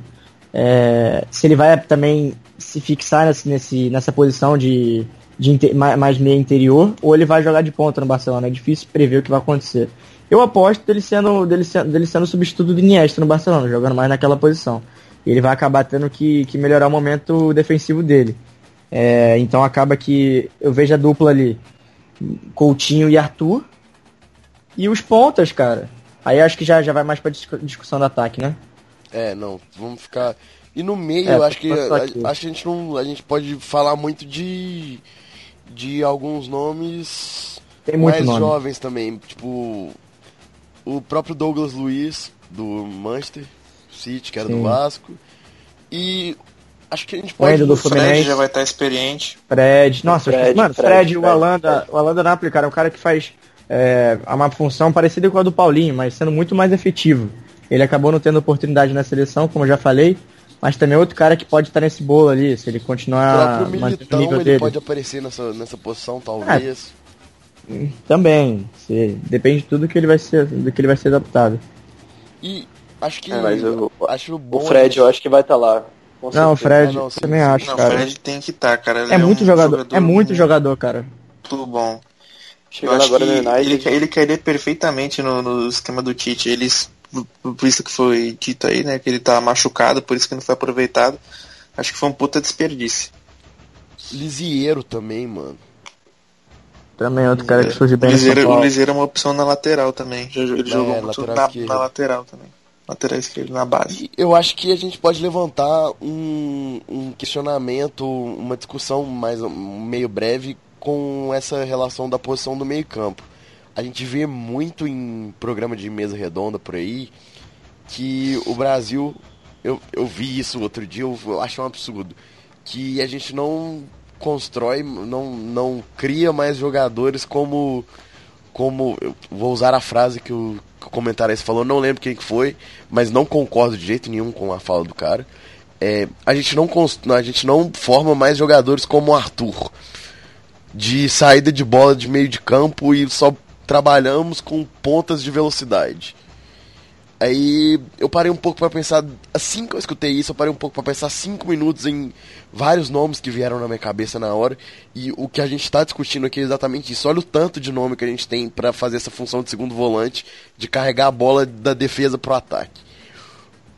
é, se ele vai também se fixar nesse, nesse- nessa posição de, de inte- ma- mais meio interior ou ele vai jogar de ponta no Barcelona. É difícil prever o que vai acontecer. Eu aposto dele sendo, dele sendo, dele sendo substituto do Iniesta no Barcelona, jogando mais naquela posição. Ele vai acabar tendo que, que melhorar o momento defensivo dele. É, então acaba que eu vejo a dupla ali, Coutinho e Arthur. E os pontas, cara. Aí acho que já, já vai mais pra discu- discussão do ataque, né? É, não, vamos ficar. E no meio, É, acho que a- aqui. acho que a gente não, a gente pode falar muito de de alguns nomes Tem muito mais nome. jovens também, tipo o próprio Douglas Luiz do Manchester City, que era do Sim. Vasco. E acho que a gente O pode Endo do O Fred Fluminense. já vai estar experiente. Fred. Nossa, Fred, mano, Fred, Fred, o Alanda, Fred. o Alanda Napoli, cara, é um cara que faz é, uma função parecida com a do Paulinho, mas sendo muito mais efetivo. Ele acabou não tendo oportunidade na seleção, como eu já falei, mas também é outro cara que pode estar nesse bolo ali, se ele o continuar o Militão, nível ele dele. pode aparecer nessa, nessa posição, talvez. Também. Se, depende de tudo que ele vai ser, do que ele vai ser adaptado. E acho que. É, mas eu- acho bom. O Fred, eu acho que vai estar lá. com Não, o. Fred, Ah, não, sim, também sim. acho, Não, o cara. Fred tem que estar, cara. Ele É muito um jogador, é muito jogador, cara. Muito bom. Chegando agora no United. ele, ele cairia perfeitamente no, no esquema do Tite. Eles, isso que foi dito aí, né? Que ele tá machucado, por isso que não foi aproveitado. Acho que foi um puta desperdício. Lisieiro também, mano. Também é outro cara que surge bem Liseiro, o Paulo. Liseiro é uma opção na lateral também. Ele É, jogou muito lateral na, na lateral também. Lateral esquerdo, na base. E eu acho que a gente pode levantar um, um questionamento, uma discussão mais um, meio breve com essa relação da posição do meio campo. A gente vê muito em programa de mesa redonda por aí que o Brasil, eu, eu vi isso outro dia, eu, acho um absurdo, que a gente não constrói, não, não cria mais jogadores como como eu vou usar a frase que o, que o comentarista falou, não lembro quem que foi, mas não concordo de jeito nenhum com a fala do cara. É, a gente não cons- a gente não forma mais jogadores como o Arthur de saída de bola de meio de campo e só trabalhamos com pontas de velocidade. Aí eu parei um pouco pra pensar, assim que eu escutei isso, eu parei um pouco pra pensar cinco minutos em vários nomes que vieram na minha cabeça na hora. E o que a gente tá discutindo aqui é exatamente isso. Olha o tanto de nome que a gente tem pra fazer essa função de segundo volante, de carregar a bola da defesa pro ataque.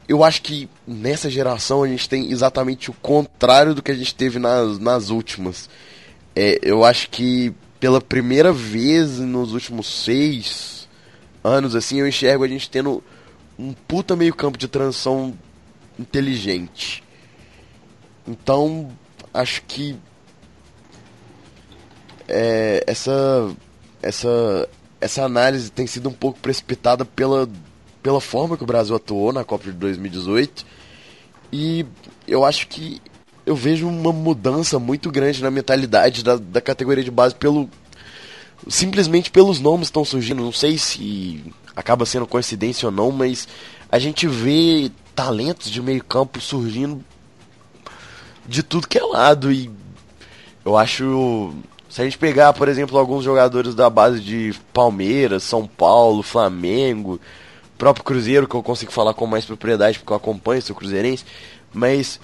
Eu acho que nessa geração a gente tem exatamente o contrário do que a gente teve nas, nas últimas. É, eu acho que pela primeira vez nos últimos seis anos, assim, eu enxergo a gente tendo um puta meio campo de transição inteligente. Então, acho que é, essa, essa, essa análise tem sido um pouco precipitada pela, pela forma que o Brasil atuou na Copa de 2018. E eu acho que eu vejo uma mudança muito grande na mentalidade da, da categoria de base pelo simplesmente pelos nomes que estão surgindo. Não sei se acaba sendo coincidência ou não, mas a gente vê talentos de meio campo surgindo de tudo que é lado e eu acho se a gente pegar, por exemplo, alguns jogadores da base de Palmeiras, São Paulo, Flamengo, próprio Cruzeiro, que eu consigo falar com mais propriedade porque eu acompanho, sou cruzeirense, mas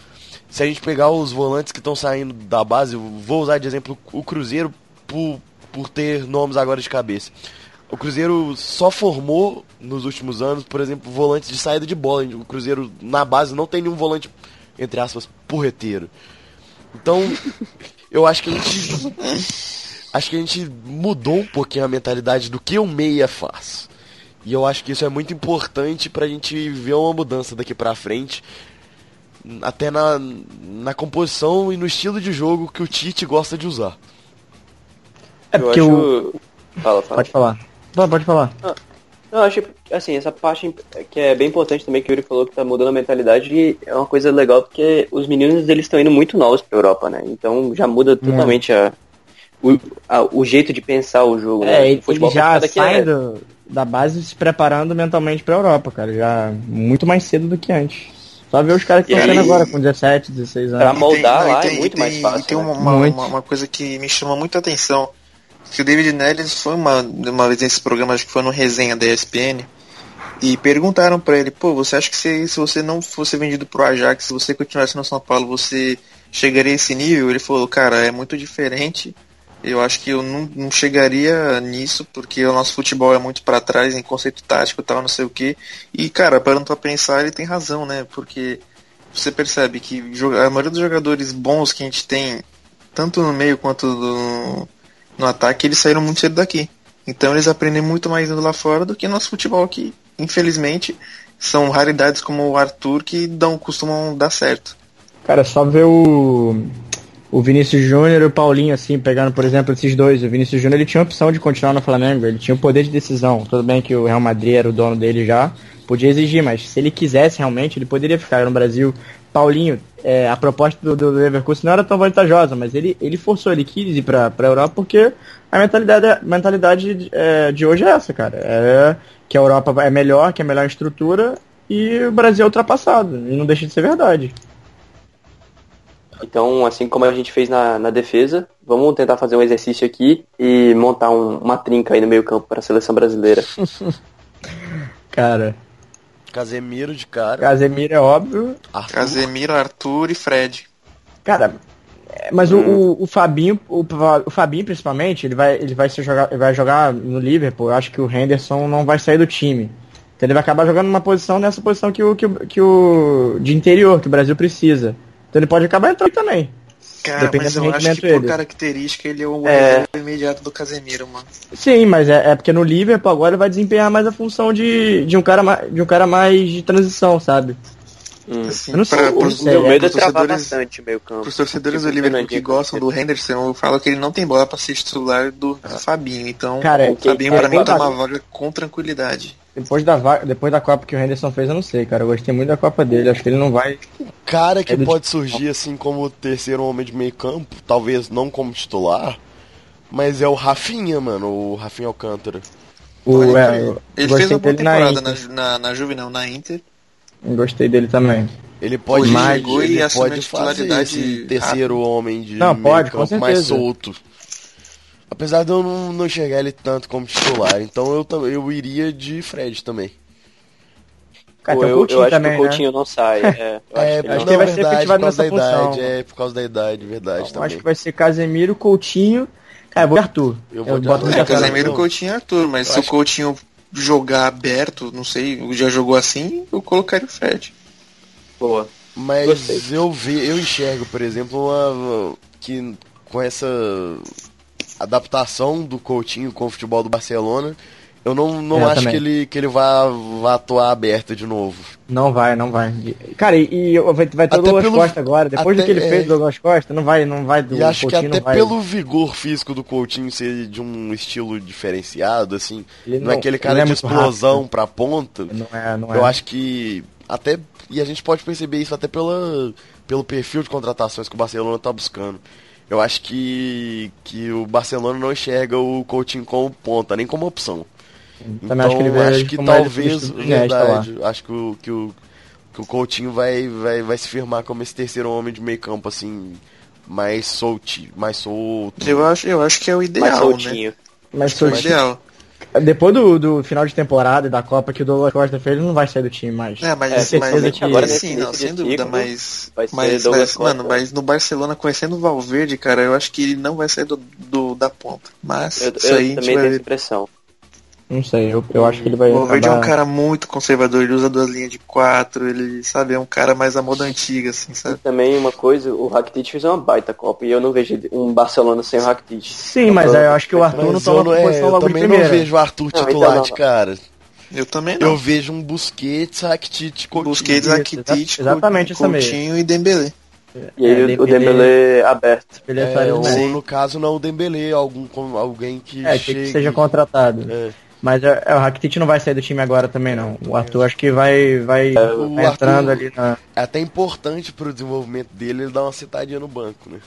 se a gente pegar os volantes que estão saindo da base, vou usar de exemplo o Cruzeiro por, por ter nomes agora de cabeça. O Cruzeiro só formou nos últimos anos, por exemplo, volantes de saída de bola. O Cruzeiro na base não tem nenhum volante, entre aspas, porreteiro. Então, eu acho que a gente. Acho que a gente mudou um pouquinho a mentalidade do que o meia faz. E eu acho que isso é muito importante pra gente ver uma mudança daqui pra frente. Até na, na composição e no estilo de jogo que o Tite gosta de usar. É Eu porque acho... o. Fala, fala. Pode falar. Não, pode falar. Não, eu acho assim, essa parte que é bem importante também que o Yuri falou que tá mudando a mentalidade é uma coisa legal porque os meninos eles estão indo muito novos pra Europa, né? Então já muda totalmente a, o, a- o jeito de pensar o jogo. É, né? ele, O futebol ele já sai é- do- da base se preparando mentalmente pra Europa, cara. Já muito mais cedo do que antes. Só ver os caras que estão saindo agora com 17, 16 Pra anos. moldar não, e lá tem- é muito tem- mais fácil. E tem né? uma, uma, Muito. uma- uma coisa que me chama muita atenção. Que o David Neres foi uma, uma vez nesse programa, acho que foi no resenha da ESPN, e perguntaram pra ele, pô, você acha que se, se você não fosse vendido pro Ajax, se você continuasse no São Paulo, você chegaria a esse nível? Ele falou, cara, é muito diferente. Eu acho que eu não, não chegaria nisso, porque o nosso futebol é muito pra trás em conceito tático e tal, não sei o que. E, cara, parando pra pensar, ele tem razão, né? Porque você percebe que a maioria dos jogadores bons que a gente tem, tanto no meio quanto no, no ataque, eles saíram muito cedo daqui. Então eles aprendem muito mais indo lá fora do que nosso futebol, que infelizmente são raridades como o Arthur que dão, costumam dar certo. Cara, só ver o. O Vinícius Júnior e o Paulinho, assim, pegando, por exemplo, esses dois. O Vinícius Júnior ele tinha a opção de continuar no Flamengo, ele tinha o poder de decisão. Tudo bem que o Real Madrid era o dono dele já, podia exigir, mas se ele quisesse realmente, ele poderia ficar no Brasil. Paulinho, é, a proposta do, do Leverkusen não era tão vantajosa, mas ele, ele forçou, ele quis ir pra, pra Europa porque a mentalidade, a mentalidade é, de hoje é essa, cara. É que a Europa é melhor, que é melhor estrutura e o Brasil é ultrapassado. E não deixa de ser verdade. Então, assim como a gente fez na, na defesa, vamos tentar fazer um exercício aqui e montar um- uma trinca aí no meio campo para a seleção brasileira. *laughs* Cara, Casemiro de cara. Casemiro é óbvio. Arthur. Casemiro, Arthur e Fred. Cara, é, mas o, o, o Fabinho, o, o Fabinho principalmente, ele vai, ele vai se jogar, ele vai jogar no Liverpool. Eu acho que o Henderson não vai sair do time. Então ele vai acabar jogando numa posição nessa posição que o, que o, que o de interior que o Brasil precisa. Então ele pode acabar entrando também. Cara, Dependendo mas do eu acho rendimento que por dele. característica ele é o É. imediato do Casemiro, mano. Sim, mas é, é porque no Liverpool agora ele vai desempenhar mais a função de, de um cara mais, de um cara mais de transição, sabe? Hum. Assim, Eu não sei, pra, pros, Meu é, medo é travar torcedores, bastante o meio campo. pros torcedores Tipo, do Liverpool que gostam do Henderson, eu falo que ele não tem bola pra ser titular do, do Fabinho. Então, Cara, o Fabinho é pra mim tá uma vaga com tranquilidade. Depois da, depois da Copa que o Henderson fez, eu não sei, cara. Eu gostei muito da Copa dele. Acho que ele não vai. Cara que É pode surgir assim como terceiro homem de meio campo, talvez não como titular, mas é o Rafinha, mano, o Rafinha Alcântara. O, é, ele fez uma boa temporada na, na, na Juve, não, na Inter. Gostei dele também. Ele pode, Ele e ele assumiu pode fazer terceiro homem de Não, meio pode, com campo mais solto. Apesar de eu não, não enxergar ele tanto como titular, então eu, eu iria de Fred também. Cara, Pô, eu, Coutinho eu acho também, que o Coutinho não sai. É, *laughs* eu É, acho que acho não que ele vai ser verdade, efetivado por causa da nessa função. idade, é, por causa da idade, verdade né? Eu também. acho que vai ser Casemiro, Coutinho. Cara, eu vou de Arthur. Eu vou de boto Arthur. É. Casemiro, não. Coutinho e Arthur, mas Eu se o Coutinho jogar aberto, não sei, já jogou assim, eu colocaria o Fred. Boa. Mas Gostei. eu ve, eu enxergo, por exemplo, uma, que com essa adaptação do Coutinho com o futebol do Barcelona, eu não, não É, eu acho também. que ele, que ele vá, vá atuar aberto de novo. Não vai, não vai. Cara, e, e vai, vai ter o Até Douglas pelo- Costa agora. Depois do até- que ele é. fez do Douglas Costa, não vai, não vai do E acho que até pelo vigor físico do Coutinho ser de um estilo diferenciado, assim, Ele não, é não- aquele ele cara é de explosão rápido. pra ponta. Não é, não é. Eu acho que até e a gente pode perceber isso até pela, pelo perfil de contratações que o Barcelona tá buscando. Eu acho que que o Barcelona não enxerga o Coutinho como ponta, nem como opção. Também acho que ele então, acho ele que como ele talvez, verdade, acho que o, que o que o Coutinho vai, vai vai se firmar como esse terceiro homem de meio campo assim, mais solti, mais solto. Eu acho, eu acho que é o Mais ideal, né? soltinho. Mas É o se- ideal. depois do, do final de temporada e da Copa que o Douglas Costa fez, ele não vai sair do time mais. É, mas, É, mas que- agora sim, não, sem dúvida, ciclo, mas, vai mas, mas, mano, mas no Barcelona conhecendo o Valverde, cara, eu acho que ele não vai sair do, do- da ponta. Mas Eu, isso eu aí também vai tenho essa impressão. Não sei, eu, eu acho que ele vai. O Valverde é um acabar- cara muito conservador, ele usa duas linhas de quatro, ele, sabe, é um cara mais à moda antiga, assim, E sabe? também uma coisa, o Rakitic fez uma baita Copa e eu não vejo um Barcelona sem o Rakitic. Sim, mas aí eu acho que o Arthur não toma eu, é, posição eu logo de também não vejo o Arthur Não, titular então não, de cara. Eu também não. Eu vejo um Busquets, Rakitic, Coutinho. Busquets, Rakitic, exatamente essa meia. Coutinho e Dembélé. E aí É, o- o Dembélé- Dembélé aberto. Ele é, É, ou no caso não o Dembélé, algum, com- alguém que É, chegue... que seja contratado. É. Mas é, é, o Rakitic não vai sair do time agora também, não. O Arthur acho que vai, vai, o vai entrando Arthur- ali na. É até importante pro desenvolvimento dele ele dar uma citadinha no banco, né?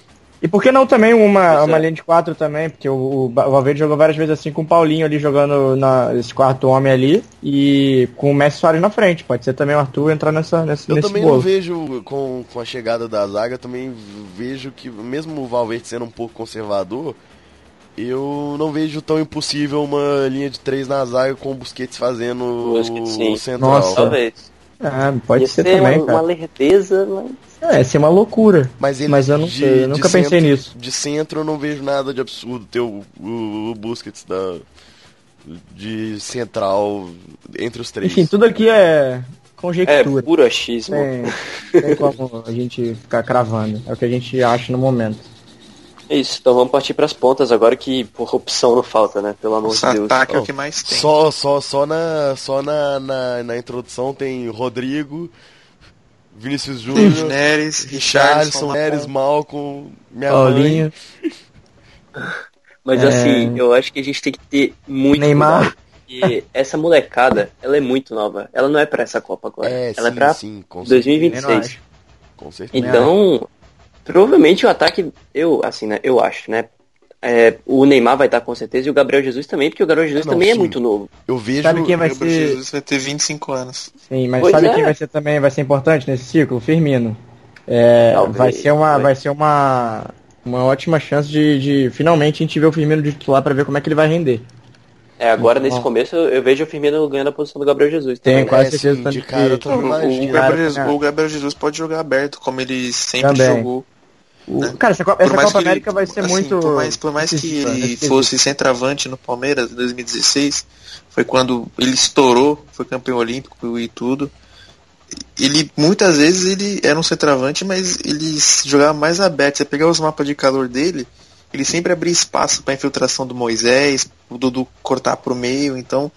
E por que não também uma, Pois uma é. linha de quatro também? Porque o, o Valverde jogou várias vezes assim com o Paulinho ali jogando na, esse quarto homem ali e com o Messi Soares na frente. Pode ser também o Arthur entrar nessa, nesse, Eu nesse também bolo. não vejo, com, com a chegada da zaga, também vejo que, mesmo o Valverde sendo um pouco conservador, eu não vejo tão impossível uma linha de três na zaga com o Busquets fazendo Busquets, o central. Nossa. Talvez. Ah, pode Ia ser ser também, uma, cara. uma lerdeza, mas É, ia ser uma loucura. Mas, ele, Mas eu não sei, eu nunca pensei centro, nisso. De centro eu não vejo nada de absurdo ter o, o, o Busquets da, de central entre os três. Enfim, tudo aqui é é conjectura. puro achismo. Tem, tem como a gente ficar cravando. É o que a gente acha no momento. É isso, então vamos partir pras pontas agora que por opção não falta, né? Pelo amor Esse de Deus. ataque é Oh, o que mais tem. Só, só, só, na, só na, na, na introdução tem Rodrigo, Vinícius Júnior, Neres, Richarlison, Neres, Malcom, minha Paulinho, mãe. *laughs* Mas É. assim, eu acho que a gente tem que ter muito Neymar. cuidado. Porque *laughs* essa molecada, ela é muito nova. Ela não é pra essa Copa agora. É, ela sim, é pra sim, com certeza. 2026. Com certeza. Então, provavelmente o ataque, eu, assim, né? Eu acho, né? É, o Neymar vai estar com certeza e o Gabriel Jesus também, porque o Gabriel Jesus Não, também é sim. muito novo. Eu vejo. Sabe quem vai Gabriel ser. Jesus vai ter 25 anos. Sim, mas Pois sabe é. quem vai ser também vai ser importante nesse ciclo? O Firmino. É, Talvez, vai ser uma, talvez. vai ser uma, uma ótima chance de, de finalmente a gente ver o Firmino de titular para ver como é que ele vai render. É, agora nesse Bom. começo eu eu vejo o Firmino ganhando a posição do Gabriel Jesus. Tem quase É, certeza sim, de que- cara eu tô *laughs* O, o Gabriel, né? o Gabriel Jesus pode jogar aberto, como ele sempre Também. jogou. O- né? Cara, essa, Copa- essa Copa que ele- América vai ser assim, muito. Por mais, por mais que decisiva ele fosse centroavante no Palmeiras em 2016, foi quando ele estourou, foi campeão olímpico e tudo. Ele muitas vezes ele era um centroavante, mas ele jogava mais aberto. Você pegar os mapas de calor dele, ele sempre abria espaço para infiltração do Moisés, o Dudu cortar pro meio. Então,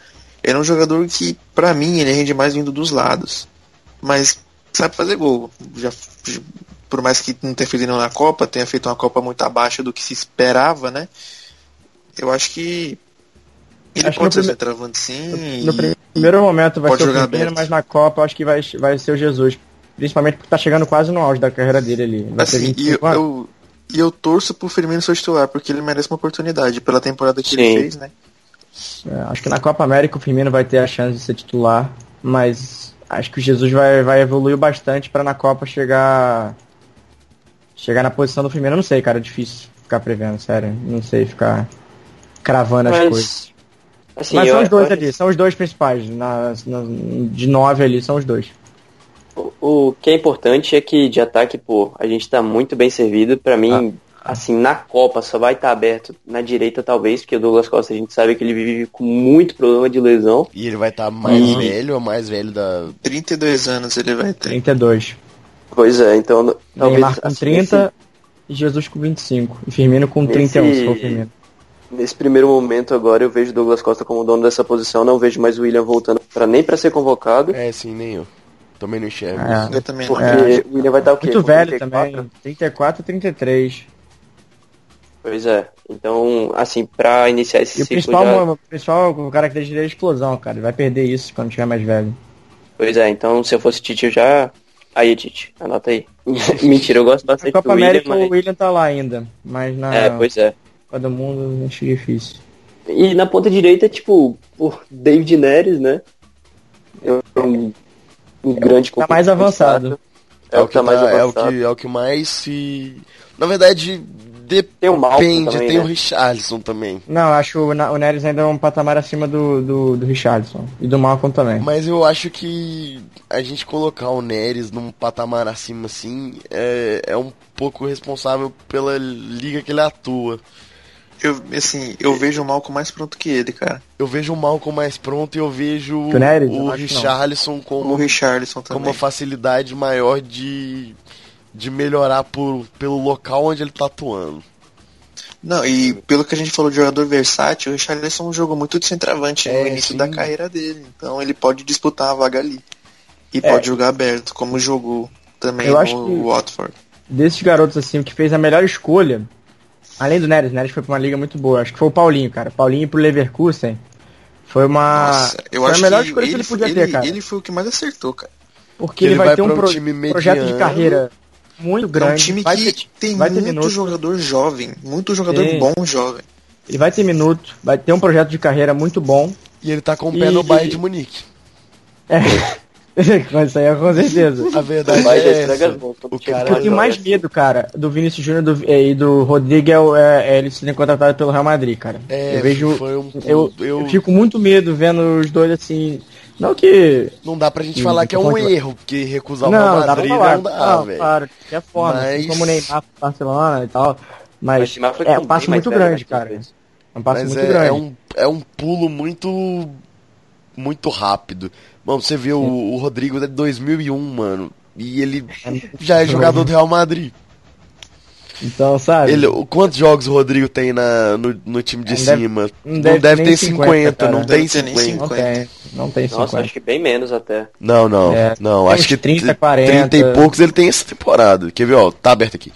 era um jogador que, pra mim, ele rende mais vindo dos lados. Mas sabe fazer gol. Já, por mais que não tenha feito nenhum na Copa, tenha feito uma Copa muito abaixo do que se esperava, né? Eu acho que ele Acho pode ser prime- centroavante sim. No e- primeiro momento vai ser o aberto. mas na Copa eu acho que vai, vai ser o Jesus. Principalmente porque tá chegando quase no auge da carreira dele ali. Vai Assim, e 25 eu, anos. eu, e eu torço pro Firmino ser titular, porque ele merece uma oportunidade pela temporada que Sim. ele fez, né? É, acho que na Copa América o Firmino vai ter a chance de ser titular, mas acho que o Jesus vai, vai evoluir bastante para na Copa chegar chegar na posição do Firmino. Eu não sei, cara, é difícil ficar prevendo, sério. Não sei ficar cravando as coisas. Mas, assim, mas eu- são os dois eu- ali, são os dois principais. Na, na- de nove ali, são os dois. O, o que é importante é que de ataque, pô, a gente tá muito bem servido. Pra mim, assim, na Copa só vai estar aberto na direita, talvez, porque o Douglas Costa a gente sabe que ele vive com muito problema de lesão. E ele vai estar mais Uhum. velho ou mais velho da. 32 anos ele vai ter. 32. Pois é, então no- talvez. Neymar com assim, 30 e Jesus com 25. E Firmino com 31, se for o Firmino. Nesse, nesse primeiro momento agora eu vejo o Douglas Costa como dono dessa posição, não vejo mais o William voltando para nem pra ser convocado, É, sim, nem eu. Também não enxergo. É. isso. Eu também não. porque É. o William vai estar o quê? Muito Com velho 34? também. 34 e 33. Pois é. Então, assim, pra iniciar esse E o ciclo principal, já... o principal característica dele é a explosão, cara. Ele vai perder isso quando tiver mais velho. Pois é, então se eu fosse Tite eu já... Aí, Tite, anota aí. *laughs* Mentira, eu gosto Na bastante Copa do William, América mas... o William tá lá ainda. Mas na É, pois é. Copa do Mundo acho difícil. E na ponta direita, tipo, o David Neres, né? É um, um grande Tá mais avançado. É o que tá mais tá- é o avançado. que é o que mais se. Na verdade, Tem o Malcom depende, também, tem né? o Richarlison também. Não, acho o, o Neres ainda é um patamar acima do, do, do Richardson. E do Malcolm também. Mas eu acho que a gente colocar o Neres num patamar acima assim é, é um pouco responsável pela liga que ele atua. Eu, assim, eu vejo o Malco mais pronto que ele, cara. Eu vejo o Malcolm mais pronto e eu vejo o Neres? O. Richarlison Como o como, Richarlison com também. uma facilidade maior de, de melhorar por, pelo local onde ele tá atuando. Não, e pelo que a gente falou de jogador versátil, o Richarlison jogou muito de centroavante É, no início sim. da carreira dele. Então ele pode disputar a vaga ali. E É. pode jogar aberto, como jogou também Eu no acho que- Watford. Desses garotos, assim, o que fez a melhor escolha, além do Neres, o Neres foi pra uma liga muito boa. Acho que foi o Paulinho, cara. Paulinho pro Leverkusen. Foi uma. Nossa, eu foi acho a melhor que escolha ele, que ele podia ele, ter, cara. ele foi o que mais acertou, cara. Porque ele, ele vai, vai ter um, um pro- time projeto de carreira muito É um grande. time vai que ter, tem vai ter muito minuto. jogador jovem, muito jogador Sim. bom jovem. Ele vai ter minuto, vai ter um projeto de carreira muito bom. E ele tá com o pé E- no Bayern de Munique. É. Com *laughs* isso aí, é com certeza. A verdade é essa. quando O chega cara- O que eu tenho mais medo, cara, do Vinícius Júnior do- e do Rodrigo é, é, é eles serem contratados pelo Real Madrid, cara. É, eu vejo. foi um Eu, eu, eu fico muito medo vendo os dois assim. Não que. Não dá pra gente Sim, falar que é um erro, porque recusar o não, Real dá Madrid falar. não dá, velho. claro, que é foda. Mas- Assim como o Neymar pro Barcelona e tal. Mas Mas, o Neymar foi é um passo muito grande, né, cara. É um passo Mas muito é, grande. é um, é um pulo muito. Muito rápido. Mano, você vê o, o Rodrigo é de 2001, mano. E ele já é jogador do Real Madrid. Então, sabe? Ele, o- quantos jogos o Rodrigo tem na, no, no time de Não deve- cima? não Não deve deve, nem ter 50, 50, cara. não Deve tem ter nem 50. não tem. Não tem Nossa, 50. acho que bem menos até. Não, não, É, não. Acho que 30, 30, 40. 30 e poucos ele tem essa temporada. Quer ver, ó? Tá aberto aqui.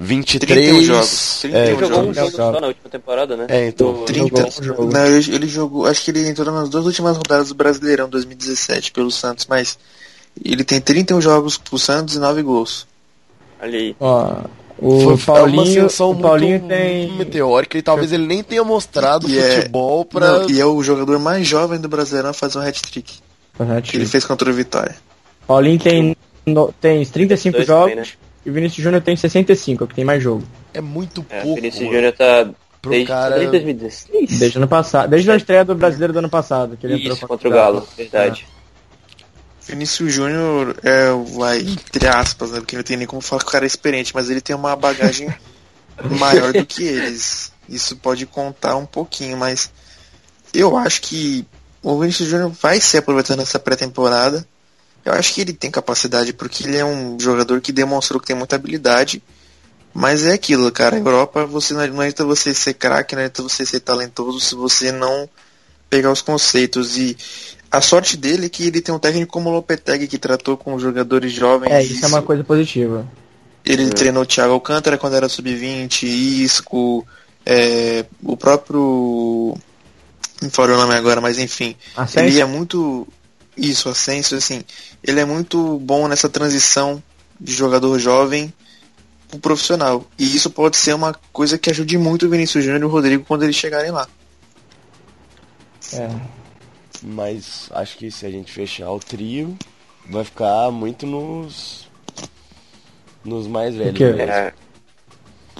23 31 jogos. 31 É, Ele jogou um jogos. jogo só na última temporada, né? É, então. Do- 30. um jogo. Não, ele, jogou, acho que ele entrou nas duas últimas rodadas do Brasileirão 2017 pelo Santos, mas ele tem 31 jogos pro Santos e 9 gols. Ali aí. Ó, o Foi- é uma Paulinho, ascensão o Paulinho muito, tem. muito meteórica e talvez ele nem tenha mostrado E é- futebol pra. Não, e é o jogador mais jovem do Brasileirão a fazer um hat-trick, que ele fez contra o Vitória. Paulinho tem, no- tem 35 Dois jogos também, né? e o Vinícius Júnior tem 65, é o que tem mais jogo. É muito É, o pouco. Vinícius mano. Júnior tá Pro desde, cara- desde 2016. Desde o ano passado, desde a estreia do brasileiro do ano passado, que ele entrou Isso, contra o Galo, verdade. Vinícius Júnior é, vai, entre aspas, né? Porque não tem nem como falar que o cara é experiente, mas ele tem uma bagagem *laughs* maior do que eles. Isso pode contar um pouquinho, mas eu acho que o Vinícius Júnior vai se aproveitando essa pré-temporada. Eu acho que ele tem capacidade, porque ele é um jogador que demonstrou que tem muita habilidade. Mas é aquilo, cara. A Europa, você não não adianta você ser craque, não adianta você ser talentoso se você não pegar os conceitos. E a sorte dele é que ele tem um técnico como o Lopetegui, que tratou com jogadores jovens. É, isso é uma coisa positiva. Ele treinou o Thiago Alcântara quando era sub-20, Isco, é, o próprio. Não falo o nome agora, mas enfim. Asensio? Ele é muito. Isso, Ascenso, assim. Ele é muito bom nessa transição de jogador jovem pro profissional. E isso pode ser uma coisa que ajude muito o Vinícius Júnior e o Rodrigo quando eles chegarem lá. É. Mas acho que se a gente fechar o trio, vai ficar muito nos. Nos mais velhos. É,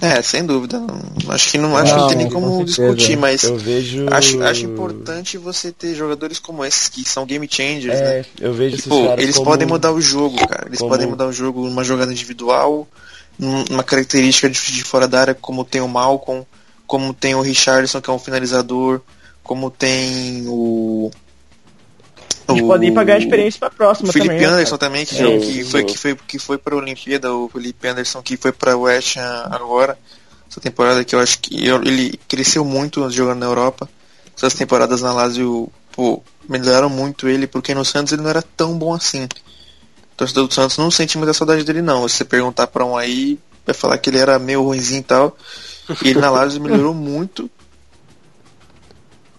É, sem dúvida. Não- Acho que não, acho que não tem nem com como certeza. discutir, mas Eu vejo. acho, acho importante você ter jogadores como esses, que são game changers, né? É, eu vejo esses Tipo, caras eles como- podem mudar o jogo, cara. Eles como- podem mudar o jogo numa jogada individual, num- uma característica de, de fora da área, como tem o Malcolm, como tem o Richardson, que é um finalizador, como tem o. Eles o- podem ir pra ganhar experiência pra próxima o Felipe também. né, Anderson cara? também, que, jogou- que, foi, que, foi, que foi pra Olimpíada, o Felipe Anderson que foi pra West Ham agora. Essa temporada que eu acho que eu- ele cresceu muito jogando na Europa. Essas temporadas na Lazio, pô, melhoraram muito ele, porque no Santos ele não era tão bom assim. O torcedor do Santos não sente muita saudade dele não. Se você perguntar pra um aí, vai falar que ele era meio ruimzinho e tal. E ele na Lazio melhorou muito.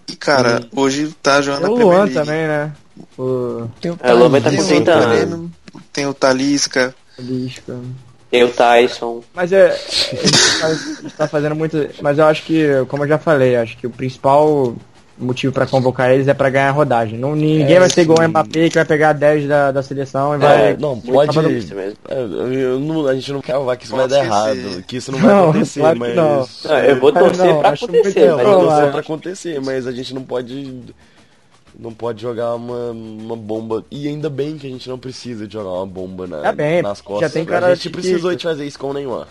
E cara, hoje tá jogando na o Premier Luan League. também, né? O É, o Luan vai estar Tem com o 30 anos. Taremi, Tem o Talisca. Lisca. Tem o Tyson. Mas é. A gente tá- a gente tá fazendo muito. Mas eu acho que, como eu já falei, acho que o principal motivo pra convocar eles é pra ganhar rodagem. Não, ninguém É, vai ser igual o. Mbappé que vai pegar 10 da, da seleção e vai. É, não, Muito pode. mesmo. É, eu- eu não- a gente não quer que isso vai Pode dar errado, que isso não vai Não, acontecer, claro mas. não. Não, eu vou torcer não, acho acontecer, mas Eu eu vou não torcer pra acontecer, mas a gente não pode. Não pode jogar uma, uma bomba. E ainda bem que a gente não precisa de jogar uma bomba na, Tá bem, nas já costas. tem a cara gente que- precisou de fazer isso com o Neymar.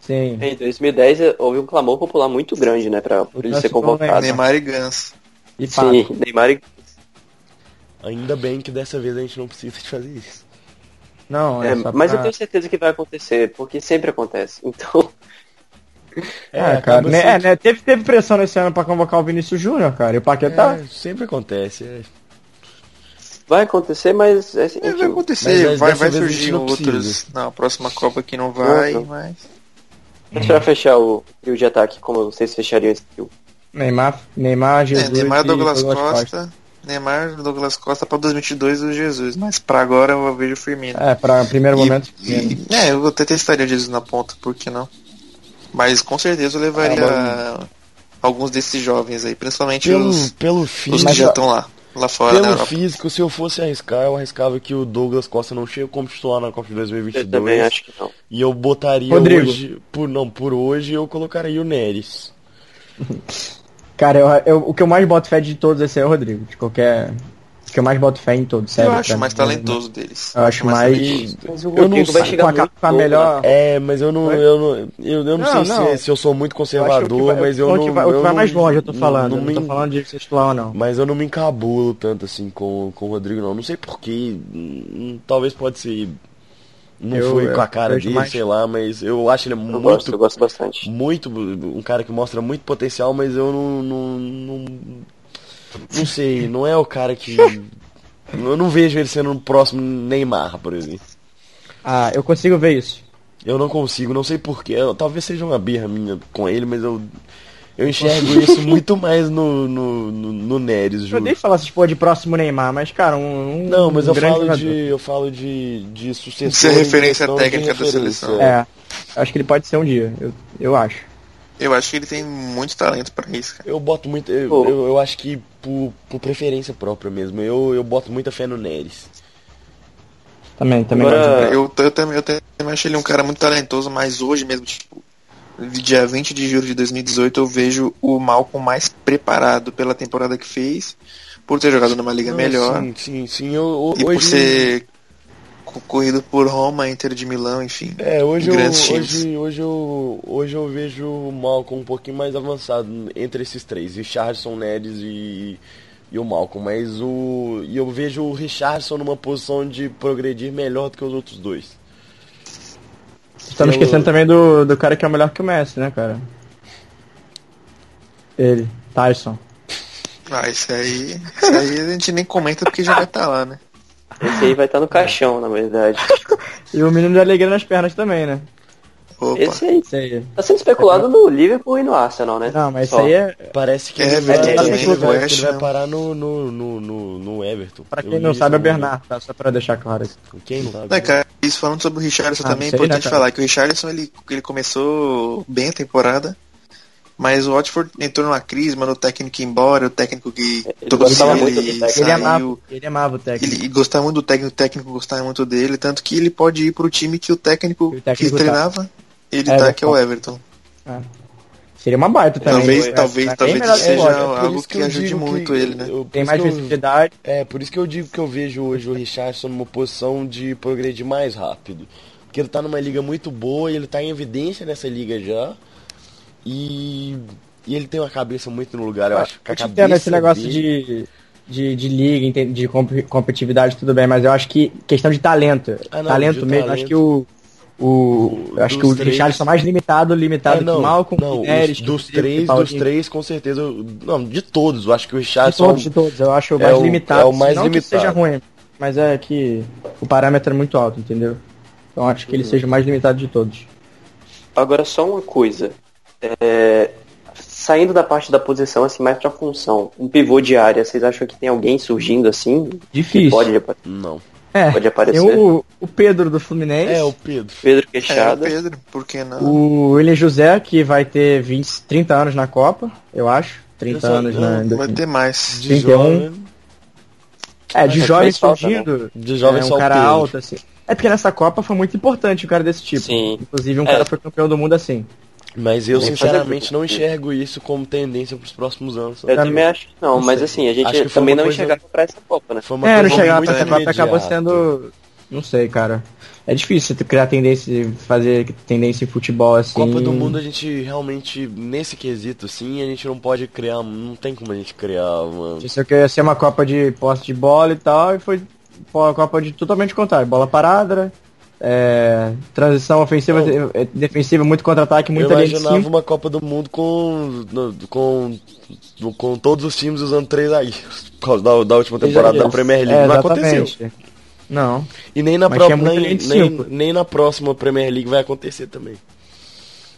Sim. Em 2010 houve um clamor popular muito grande, né, pra, por ele ser convocado. Neymar e Gans. E. Sim, Neymar e... Ainda bem que dessa vez a gente não precisa de fazer isso. Não, é, É, só mas pra... eu tenho certeza que vai acontecer, porque sempre acontece. *laughs* Então, É, cara. acaba Né, sendo- é, né, teve, teve pressão nesse ano pra convocar o Vinícius Júnior, cara. E o Paquetá. É, sempre acontece. é. vai acontecer, mas... É, assim, É, vai Mas acontecer, vai, vai surgir não outros na próxima Copa que não vai, Uhum. mas. Deixa eu fechar o trio de ataque, como vocês fechariam esse trio. Neymar, Neymar, Jesus. É, Neymar, e Douglas Costa. Costa. Neymar, Douglas Costa pra 2022 o Jesus, mas pra agora eu vejo o Firmino. É, pra primeiro E- momento. e- é, eu até testaria o Jesus na ponta, por que não? Mas com certeza eu levaria Ah, alguns desses jovens aí, principalmente Pelo, os, pelo os físico. que já estão lá, lá fora Pelo físico, se eu fosse arriscar, eu arriscava que o Douglas Costa não chega como titular na Copa de Eu 2022. também acho que não. E eu botaria Rodrigo. hoje, por não, por hoje eu colocaria o Neres. *laughs* Cara, eu, eu- o que eu mais boto fé de todos esse é o Rodrigo. De qualquer. O que eu mais boto fé em todos, sério. eu acho mais mim. talentoso deles. Eu acho mais. Mas o Eu não sei. chegar Com a, muito com a novo, melhor. né? É, mas eu não, eu não, eu, eu não, Não, sei não. Se, se eu sou muito Eu conservador, vai- mas eu o não. que vai, o que eu vai não- mais longe, eu tô falando. Não, eu não tô me- falando de ou não. Mas eu não me encabulo tanto assim com, com o Rodrigo, não. Não sei porquê. Hum, Talvez pode ser. Não Eu- foi eu com a cara dele, mais- sei lá, mas eu acho ele Eu muito. gosto, eu gosto bastante. muito um cara que mostra muito potencial, mas eu não não, não, sei, não é o cara que *laughs* eu não vejo ele sendo o próximo Neymar, por exemplo. Ah, eu consigo ver isso. Eu não consigo, não sei porquê. Talvez seja uma birra minha com ele, mas eu eu enxergo isso muito mais no no, no, no Neres, Eu juro. odeio falar essas porra de próximo Neymar, mas, cara, um. um Não, mas eu grande falo jogador. de eu falo de de sucessor. Ser em referência de técnica da seleção. É. Acho que ele pode ser um dia. Eu, eu acho. Eu acho que ele tem muito talento pra isso, cara. Eu boto muito. Eu, Pô. eu, eu acho que por, por preferência própria mesmo. Eu, eu boto muita fé no Neres. Também, também. Agora-. Eu, eu, também, eu também acho ele um cara muito talentoso, mas hoje mesmo, tipo, dia 20 de julho de 2018, eu vejo o Malcolm mais preparado pela temporada que fez, por ter jogado numa liga Não, melhor Sim, sim, sim. Eu, e por hoje, ser concorrido por Roma, Inter de Milão, enfim. É, hoje eu, times. hoje, hoje, eu, hoje eu vejo o Malcolm um pouquinho mais avançado entre esses três, Richardson, Neres e, e o Malcolm, mas o e eu vejo o Richardson numa posição de progredir melhor do que os outros dois. Estamos Eu- esquecendo também do, do cara que é melhor que o Messi, né, cara? Ele, Tyson. Ah, isso aí, isso aí a gente nem comenta porque já vai estar lá, né? Esse aí vai estar no caixão, na verdade. *laughs* E o menino da alegria nas pernas também, né? Opa. Esse aí Isso aí. tá sendo especulado no Liverpool e no Arsenal, né? Não, mas isso aí é. Parece que É, ele, vai, que ele vai, ele vai parar no, no, no, no, no Everton. Pra Eu quem li não isso sabe, é o ontem. Bernard, tá? Só pra deixar claro aqui. Quem não sabe? Né, cara, isso falando sobre o Richardson Ah, também, é isso né, importante falar que o Richardson ele, ele começou bem a temporada, mas o Watford entrou numa crise, mandou o técnico embora, o técnico que Ele trouxe gostava ele, muito do técnico. Ele saiu, amava, ele amava o técnico. ele gostava muito do técnico, o técnico gostava muito dele, tanto que ele pode ir pro time que o técnico, Que o técnico que tá. treinava, ele Everton. tá, que é o Everton. Seria uma baita também. Talvez, né? talvez, bem talvez que seja. É algo que eu ajude muito que ele, né? eu- Tem mais que visibilidade. É, por isso que eu digo que eu vejo hoje o Richardson numa posição de progredir mais rápido. Porque ele tá numa liga muito boa e ele tá em evidência nessa liga já. E, e ele tem uma cabeça muito no lugar, eu acho. que a Eu te cabeça esse negócio dele- de, de, de liga, de comp- competitividade, tudo bem, mas eu acho que questão de talento. Ah, não, talento de mesmo, talento. acho que o. O, eu acho que Dos o três- Richardson é mais limitado, limitado É, não, que o Malcolm, não, que o Neres, os- que o dos que três, dos Paulinho. três, com certeza. eu- Não, de todos, eu acho que o De Richardson todos, de todos, eu acho o é mais o- limitado. é o mais não que limitado. seja ruim, mas é que o parâmetro é muito alto, entendeu? Então acho que Uhum. ele seja o mais limitado de todos. Agora só uma coisa. É, Saindo da parte da posição, assim, mais pra função. Um pivô de área, vocês acham que tem alguém surgindo assim? Que Difícil. pode, Não. É, pode aparecer? o, o Pedro do Fluminense. É, o Pedro. Pedro É, o Queixada. Pedro, por que não? O William José, que vai ter 20, 30 anos na Copa, eu acho. 30 Eu anos não, na. Vai ter mais. De 31. jovem. É, de jovem falta, surgindo. De jovem é, um o cara alto, assim. É porque nessa Copa foi muito importante um cara desse tipo. Sim. Inclusive um É. cara foi campeão do mundo assim. Mas eu sinceramente não enxergo isso como tendência pros próximos anos. Eu também acho que não, Não mas sei. assim, a gente também não coisa- enxergava pra essa Copa, né? Foi uma É, não muito pra essa Copa acabou sendo. Não sei, cara. É difícil criar tendência, fazer tendência em futebol assim. Copa do Mundo a gente realmente, nesse quesito, assim, a gente não pode criar, não tem como a gente criar uma... Isso aqui ia ser uma Copa de posse de bola e tal, e foi uma Copa de totalmente contrário. Bola parada, é, transição ofensiva, Não. é, defensiva, muito contra-ataque, Eu muita linha de imaginava uma Copa do Mundo com, com, com todos os times usando três zagueiros. Por causa da, da última temporada da Premier League. É, não aconteceu. Não. E nem na, nem, nem, nem na próxima Premier League vai acontecer também.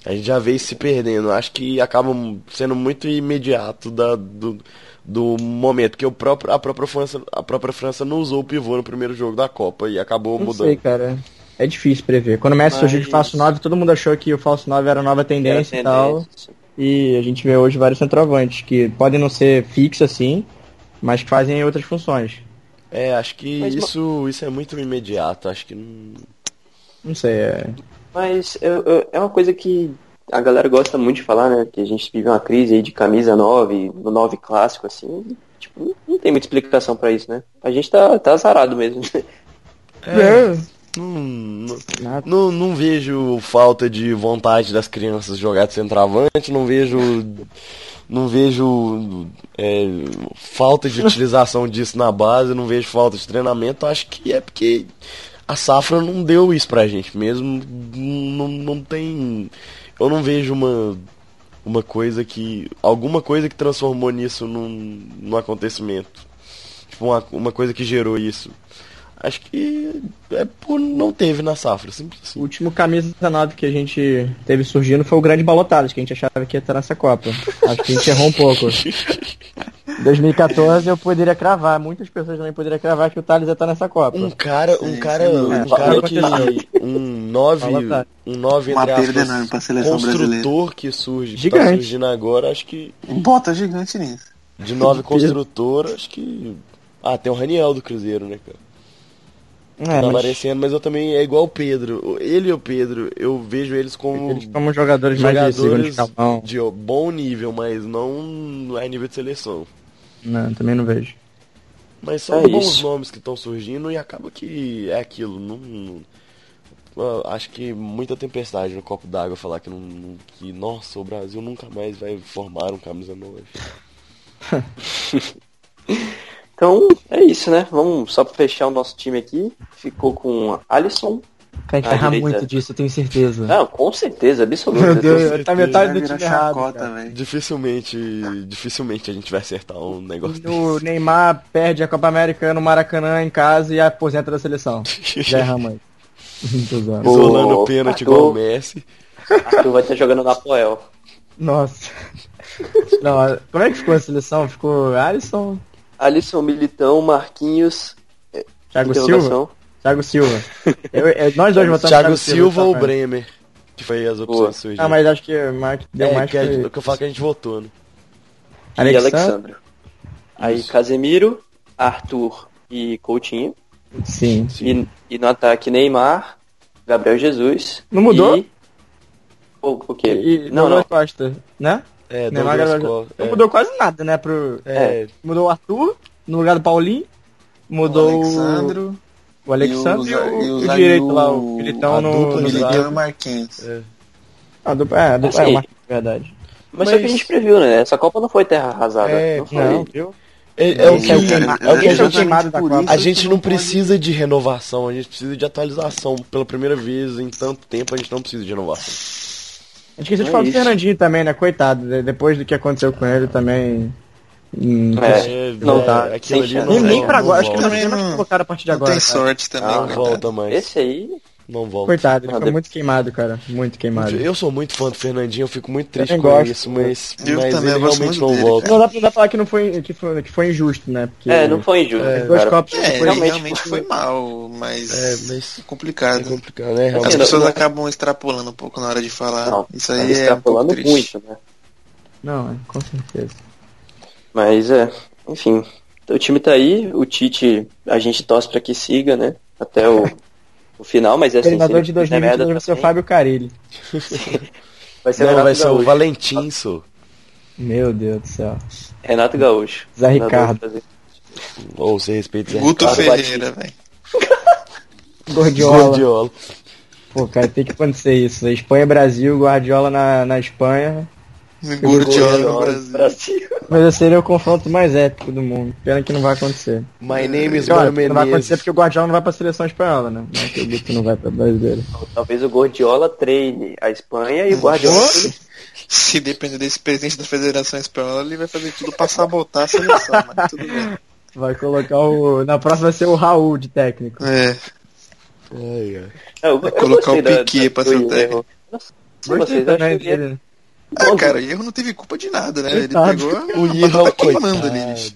A gente já vê se perdendo. Acho que acaba sendo muito imediato da, do, do momento. Que o próprio, a, própria França, a própria França não usou o pivô no primeiro jogo da Copa e acabou Não mudando. sei, cara. É difícil prever. Quando o Messi Mas- surgiu de falso 9, todo mundo achou que o falso 9 era a nova tendência Era e tal. tendência. E a gente vê hoje vários centroavantes que podem não ser fixos assim, mas que fazem outras funções. É, acho que Mas, isso, isso é muito imediato. Acho que não. Não sei, é. Mas eu- eu- é uma coisa que a galera gosta muito de falar, né? Que a gente vive uma crise aí de camisa 9, no 9 clássico, assim. Tipo, não- tem muita explicação pra isso, né? A gente tá, tá azarado mesmo. É. *laughs* Não, não, não vejo falta de vontade das crianças jogar de centroavante, não vejo. Não vejo é, falta de utilização disso na base, não vejo falta de treinamento. Acho que é porque a safra não deu isso pra gente mesmo. Não, não tem. Eu não vejo uma, uma coisa que. alguma coisa que transformou nisso num, num acontecimento. Tipo, uma, uma coisa que gerou isso. Acho que é por não teve na safra, simples O assim. último camisa 9 que a gente teve surgindo foi o grande Balotadas, que a gente achava que ia estar nessa Copa. Acho que a gente errou um pouco. *laughs* 2014 eu poderia cravar, muitas pessoas também poderiam cravar que o Thales ia estar nessa Copa. Um cara, um Sim, cara, sem um dúvida. cara que É. um 9, Fala, tá. um 9 Uma entre aspas, pra seleção construtor brasileira. que surge, que Gigante. tá surgindo agora, acho que Bota gigante nisso. de 9 *laughs* construtor, acho que ah, tem o Raniel do Cruzeiro, né, cara? É, tá mas aparecendo, mas eu também é igual o Pedro. Ele e o Pedro, eu vejo eles como eles como jogadores, mais de jogadores de bom nível, mas não é nível de seleção. Não, também não vejo. Mas são É bons isso. nomes que estão surgindo e acaba que é aquilo. Não, não- acho que muita tempestade no copo d'água falar que, não, não- que, nossa, o Brasil nunca mais vai formar um camisa 9. *laughs* Então, é isso, né? Vamos só pra fechar o nosso time aqui. Ficou com Alisson. Cara, a gente vai errar muito disso, eu tenho certeza. Não, com certeza, absoluta. Meu Deus, tá metade do time errado. chacota, velho. Dificilmente, dificilmente a gente vai acertar um negócio O Neymar perde a Copa América no Maracanã em casa e aposenta da seleção. Já zoando. *laughs* Pô, Isolando o pênalti Arthur. igual o Messi. Arthur vai estar jogando na Poel. Nossa. *laughs* Não, como é que ficou a seleção? Ficou Alisson, Alisson, Militão, Marquinhos, Thiago Silva? Thiago Silva. Eu- eu- nós dois votamos Thiago Silva ou tá, Bremer. Que foi as opções que surgiram. Ah, mas acho que o Mark deu é, mais que, é, foi o que eu falo que a gente votou, né? e Alexandre. Alexandre. Aí Casemiro, Arthur e Coutinho. Sim. E, e no ataque Neymar, Gabriel Jesus. Não mudou? E... O, o quê? E não, não. Costa, né? É, Neymar, Douglas. Não é. mudou quase nada, né? Pro... É, Mudou o Arthur no lugar do Paulinho. Mudou O Alexandro. o Alexandre e o, e o, e o Zague- direito lá, o- o Militão a no, Militão e Marquinhos. A dupla, é, a dupla, Assim, é, verdade. Mas, só que a gente previu, né? Essa Copa não foi terra arrasada. É, não foi. Não, viu? É, é o é o que, é o que a é o gente, queimado da Copa. a gente não precisa de renovação, a gente precisa de atualização. Pela primeira vez em tanto tempo, a gente não precisa de renovação. A gente esqueceu de É falar do. Fernandinho também, né? Coitado, de- depois do que aconteceu com ele também. hum, É, É, não é, tá, aquilo sem ali não, nem, pra não agora, acho que Também vai ser não- mais colocado a partir de agora. tem cara. sorte também, Ah, né? volta mais. Esse aí, Não volta. Coitado, ele Não, foi de- muito queimado, cara. Muito queimado. Eu sou muito fã do Fernandinho, eu fico muito triste com gosto. isso, mas, Eu mas também ele realmente não dele, volta. Não dá, não dá pra falar que, não foi, que, foi, que foi injusto, né? Porque é, não foi injusto. os dois cara. copos É, ele Realmente realmente, foi- foi mal, mas É, é, mas complicado. é complicado, né? As Realmente. pessoas não- acabam extrapolando um pouco na hora de falar. Não, Isso aí é um pouco extrapolando triste. muito, né? Não, é, com certeza. Mas é, enfim. O time tá aí, o Tite, a gente torce pra que siga, né? Até o, o final, mas O assim, se treinador de fizer merda 2022 vai ser o Fábio Carilli. *laughs* vai ser o Não, Renato vai ser o Gaúcho. Valentim, só. Meu Deus do céu. Renato Gaúcho. Zé Ricardo. Ou você respeita Zé Guto Ricardo Ferreira, velho. *laughs* Gordiola. Guardiola. Pô, cara, tem que acontecer isso. Espanha, Brasil, Guardiola na, na Espanha. Gordiola no Guardiola Brasil. Brasil. Mas seria o confronto mais épico do mundo. Pena que não vai acontecer. My name is Mano não vai acontecer porque o Guardiola não vai pra seleção espanhola, né? Não acredito que não vai pra brasileira. Talvez o Gordiola treine a Espanha e o Guardiola Se depender desse presidente da Federação Espanhola, ele vai fazer tudo pra sabotar a seleção, mas tudo bem. Vai colocar o. Na próxima vai ser o Raul de técnico. É, Ai, ai. Eu, Vai colocar o da- Piquet da- pra do ser o técnico. Gostei vocês, acho que ele é. Ah, cara, o erro não teve culpa de nada, né? Ele Coitado. pegou O a Erro é o queimando coitado. ali.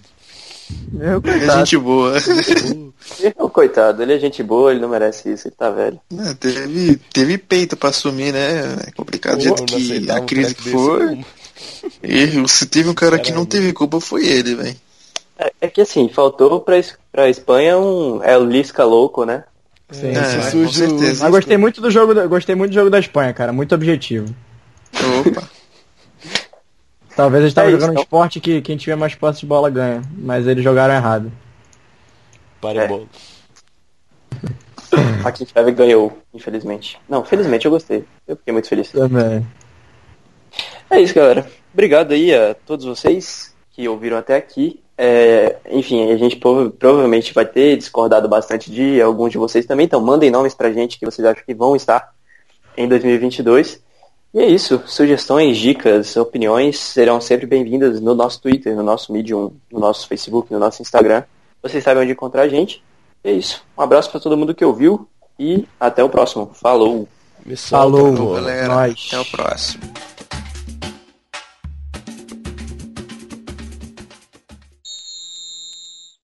Meu É coitado. gente boa. *laughs* Ele é um coitado, ele é gente boa, ele não merece isso, ele tá velho. É, teve, teve peito pra assumir, né? É complicado do jeito que aceitava a um crise treco que foi. Erro. Se teve um cara que não Caramba. teve culpa, foi ele, velho. É, é que assim, faltou pra, Es- pra Espanha um El Lisca louco, né? Sim, É, sim. com surge o- certeza. Mas gostei muito do jogo, da- gostei muito do jogo da Espanha, cara. Muito objetivo. Opa. Talvez eles estavam É isso, jogando um então. esporte que quem tiver mais posse de bola ganha. Mas eles jogaram errado. Para É. a bola. A Kiev ganhou, infelizmente. Não, felizmente eu gostei. Eu fiquei muito feliz. Também. É isso, galera. Obrigado aí a todos vocês que ouviram até aqui. É, enfim, a gente prova- provavelmente vai ter discordado bastante de alguns de vocês também, então mandem nomes pra gente que vocês acham que vão estar em 2022. E é isso. Sugestões, dicas, opiniões serão sempre bem-vindas no nosso Twitter, no nosso Medium, no nosso Facebook, no nosso Instagram. Vocês sabem onde encontrar a gente. E é isso. Um abraço pra todo mundo que ouviu e até o próximo. Falou! Missão Falou. Galera, Nós. até o próximo.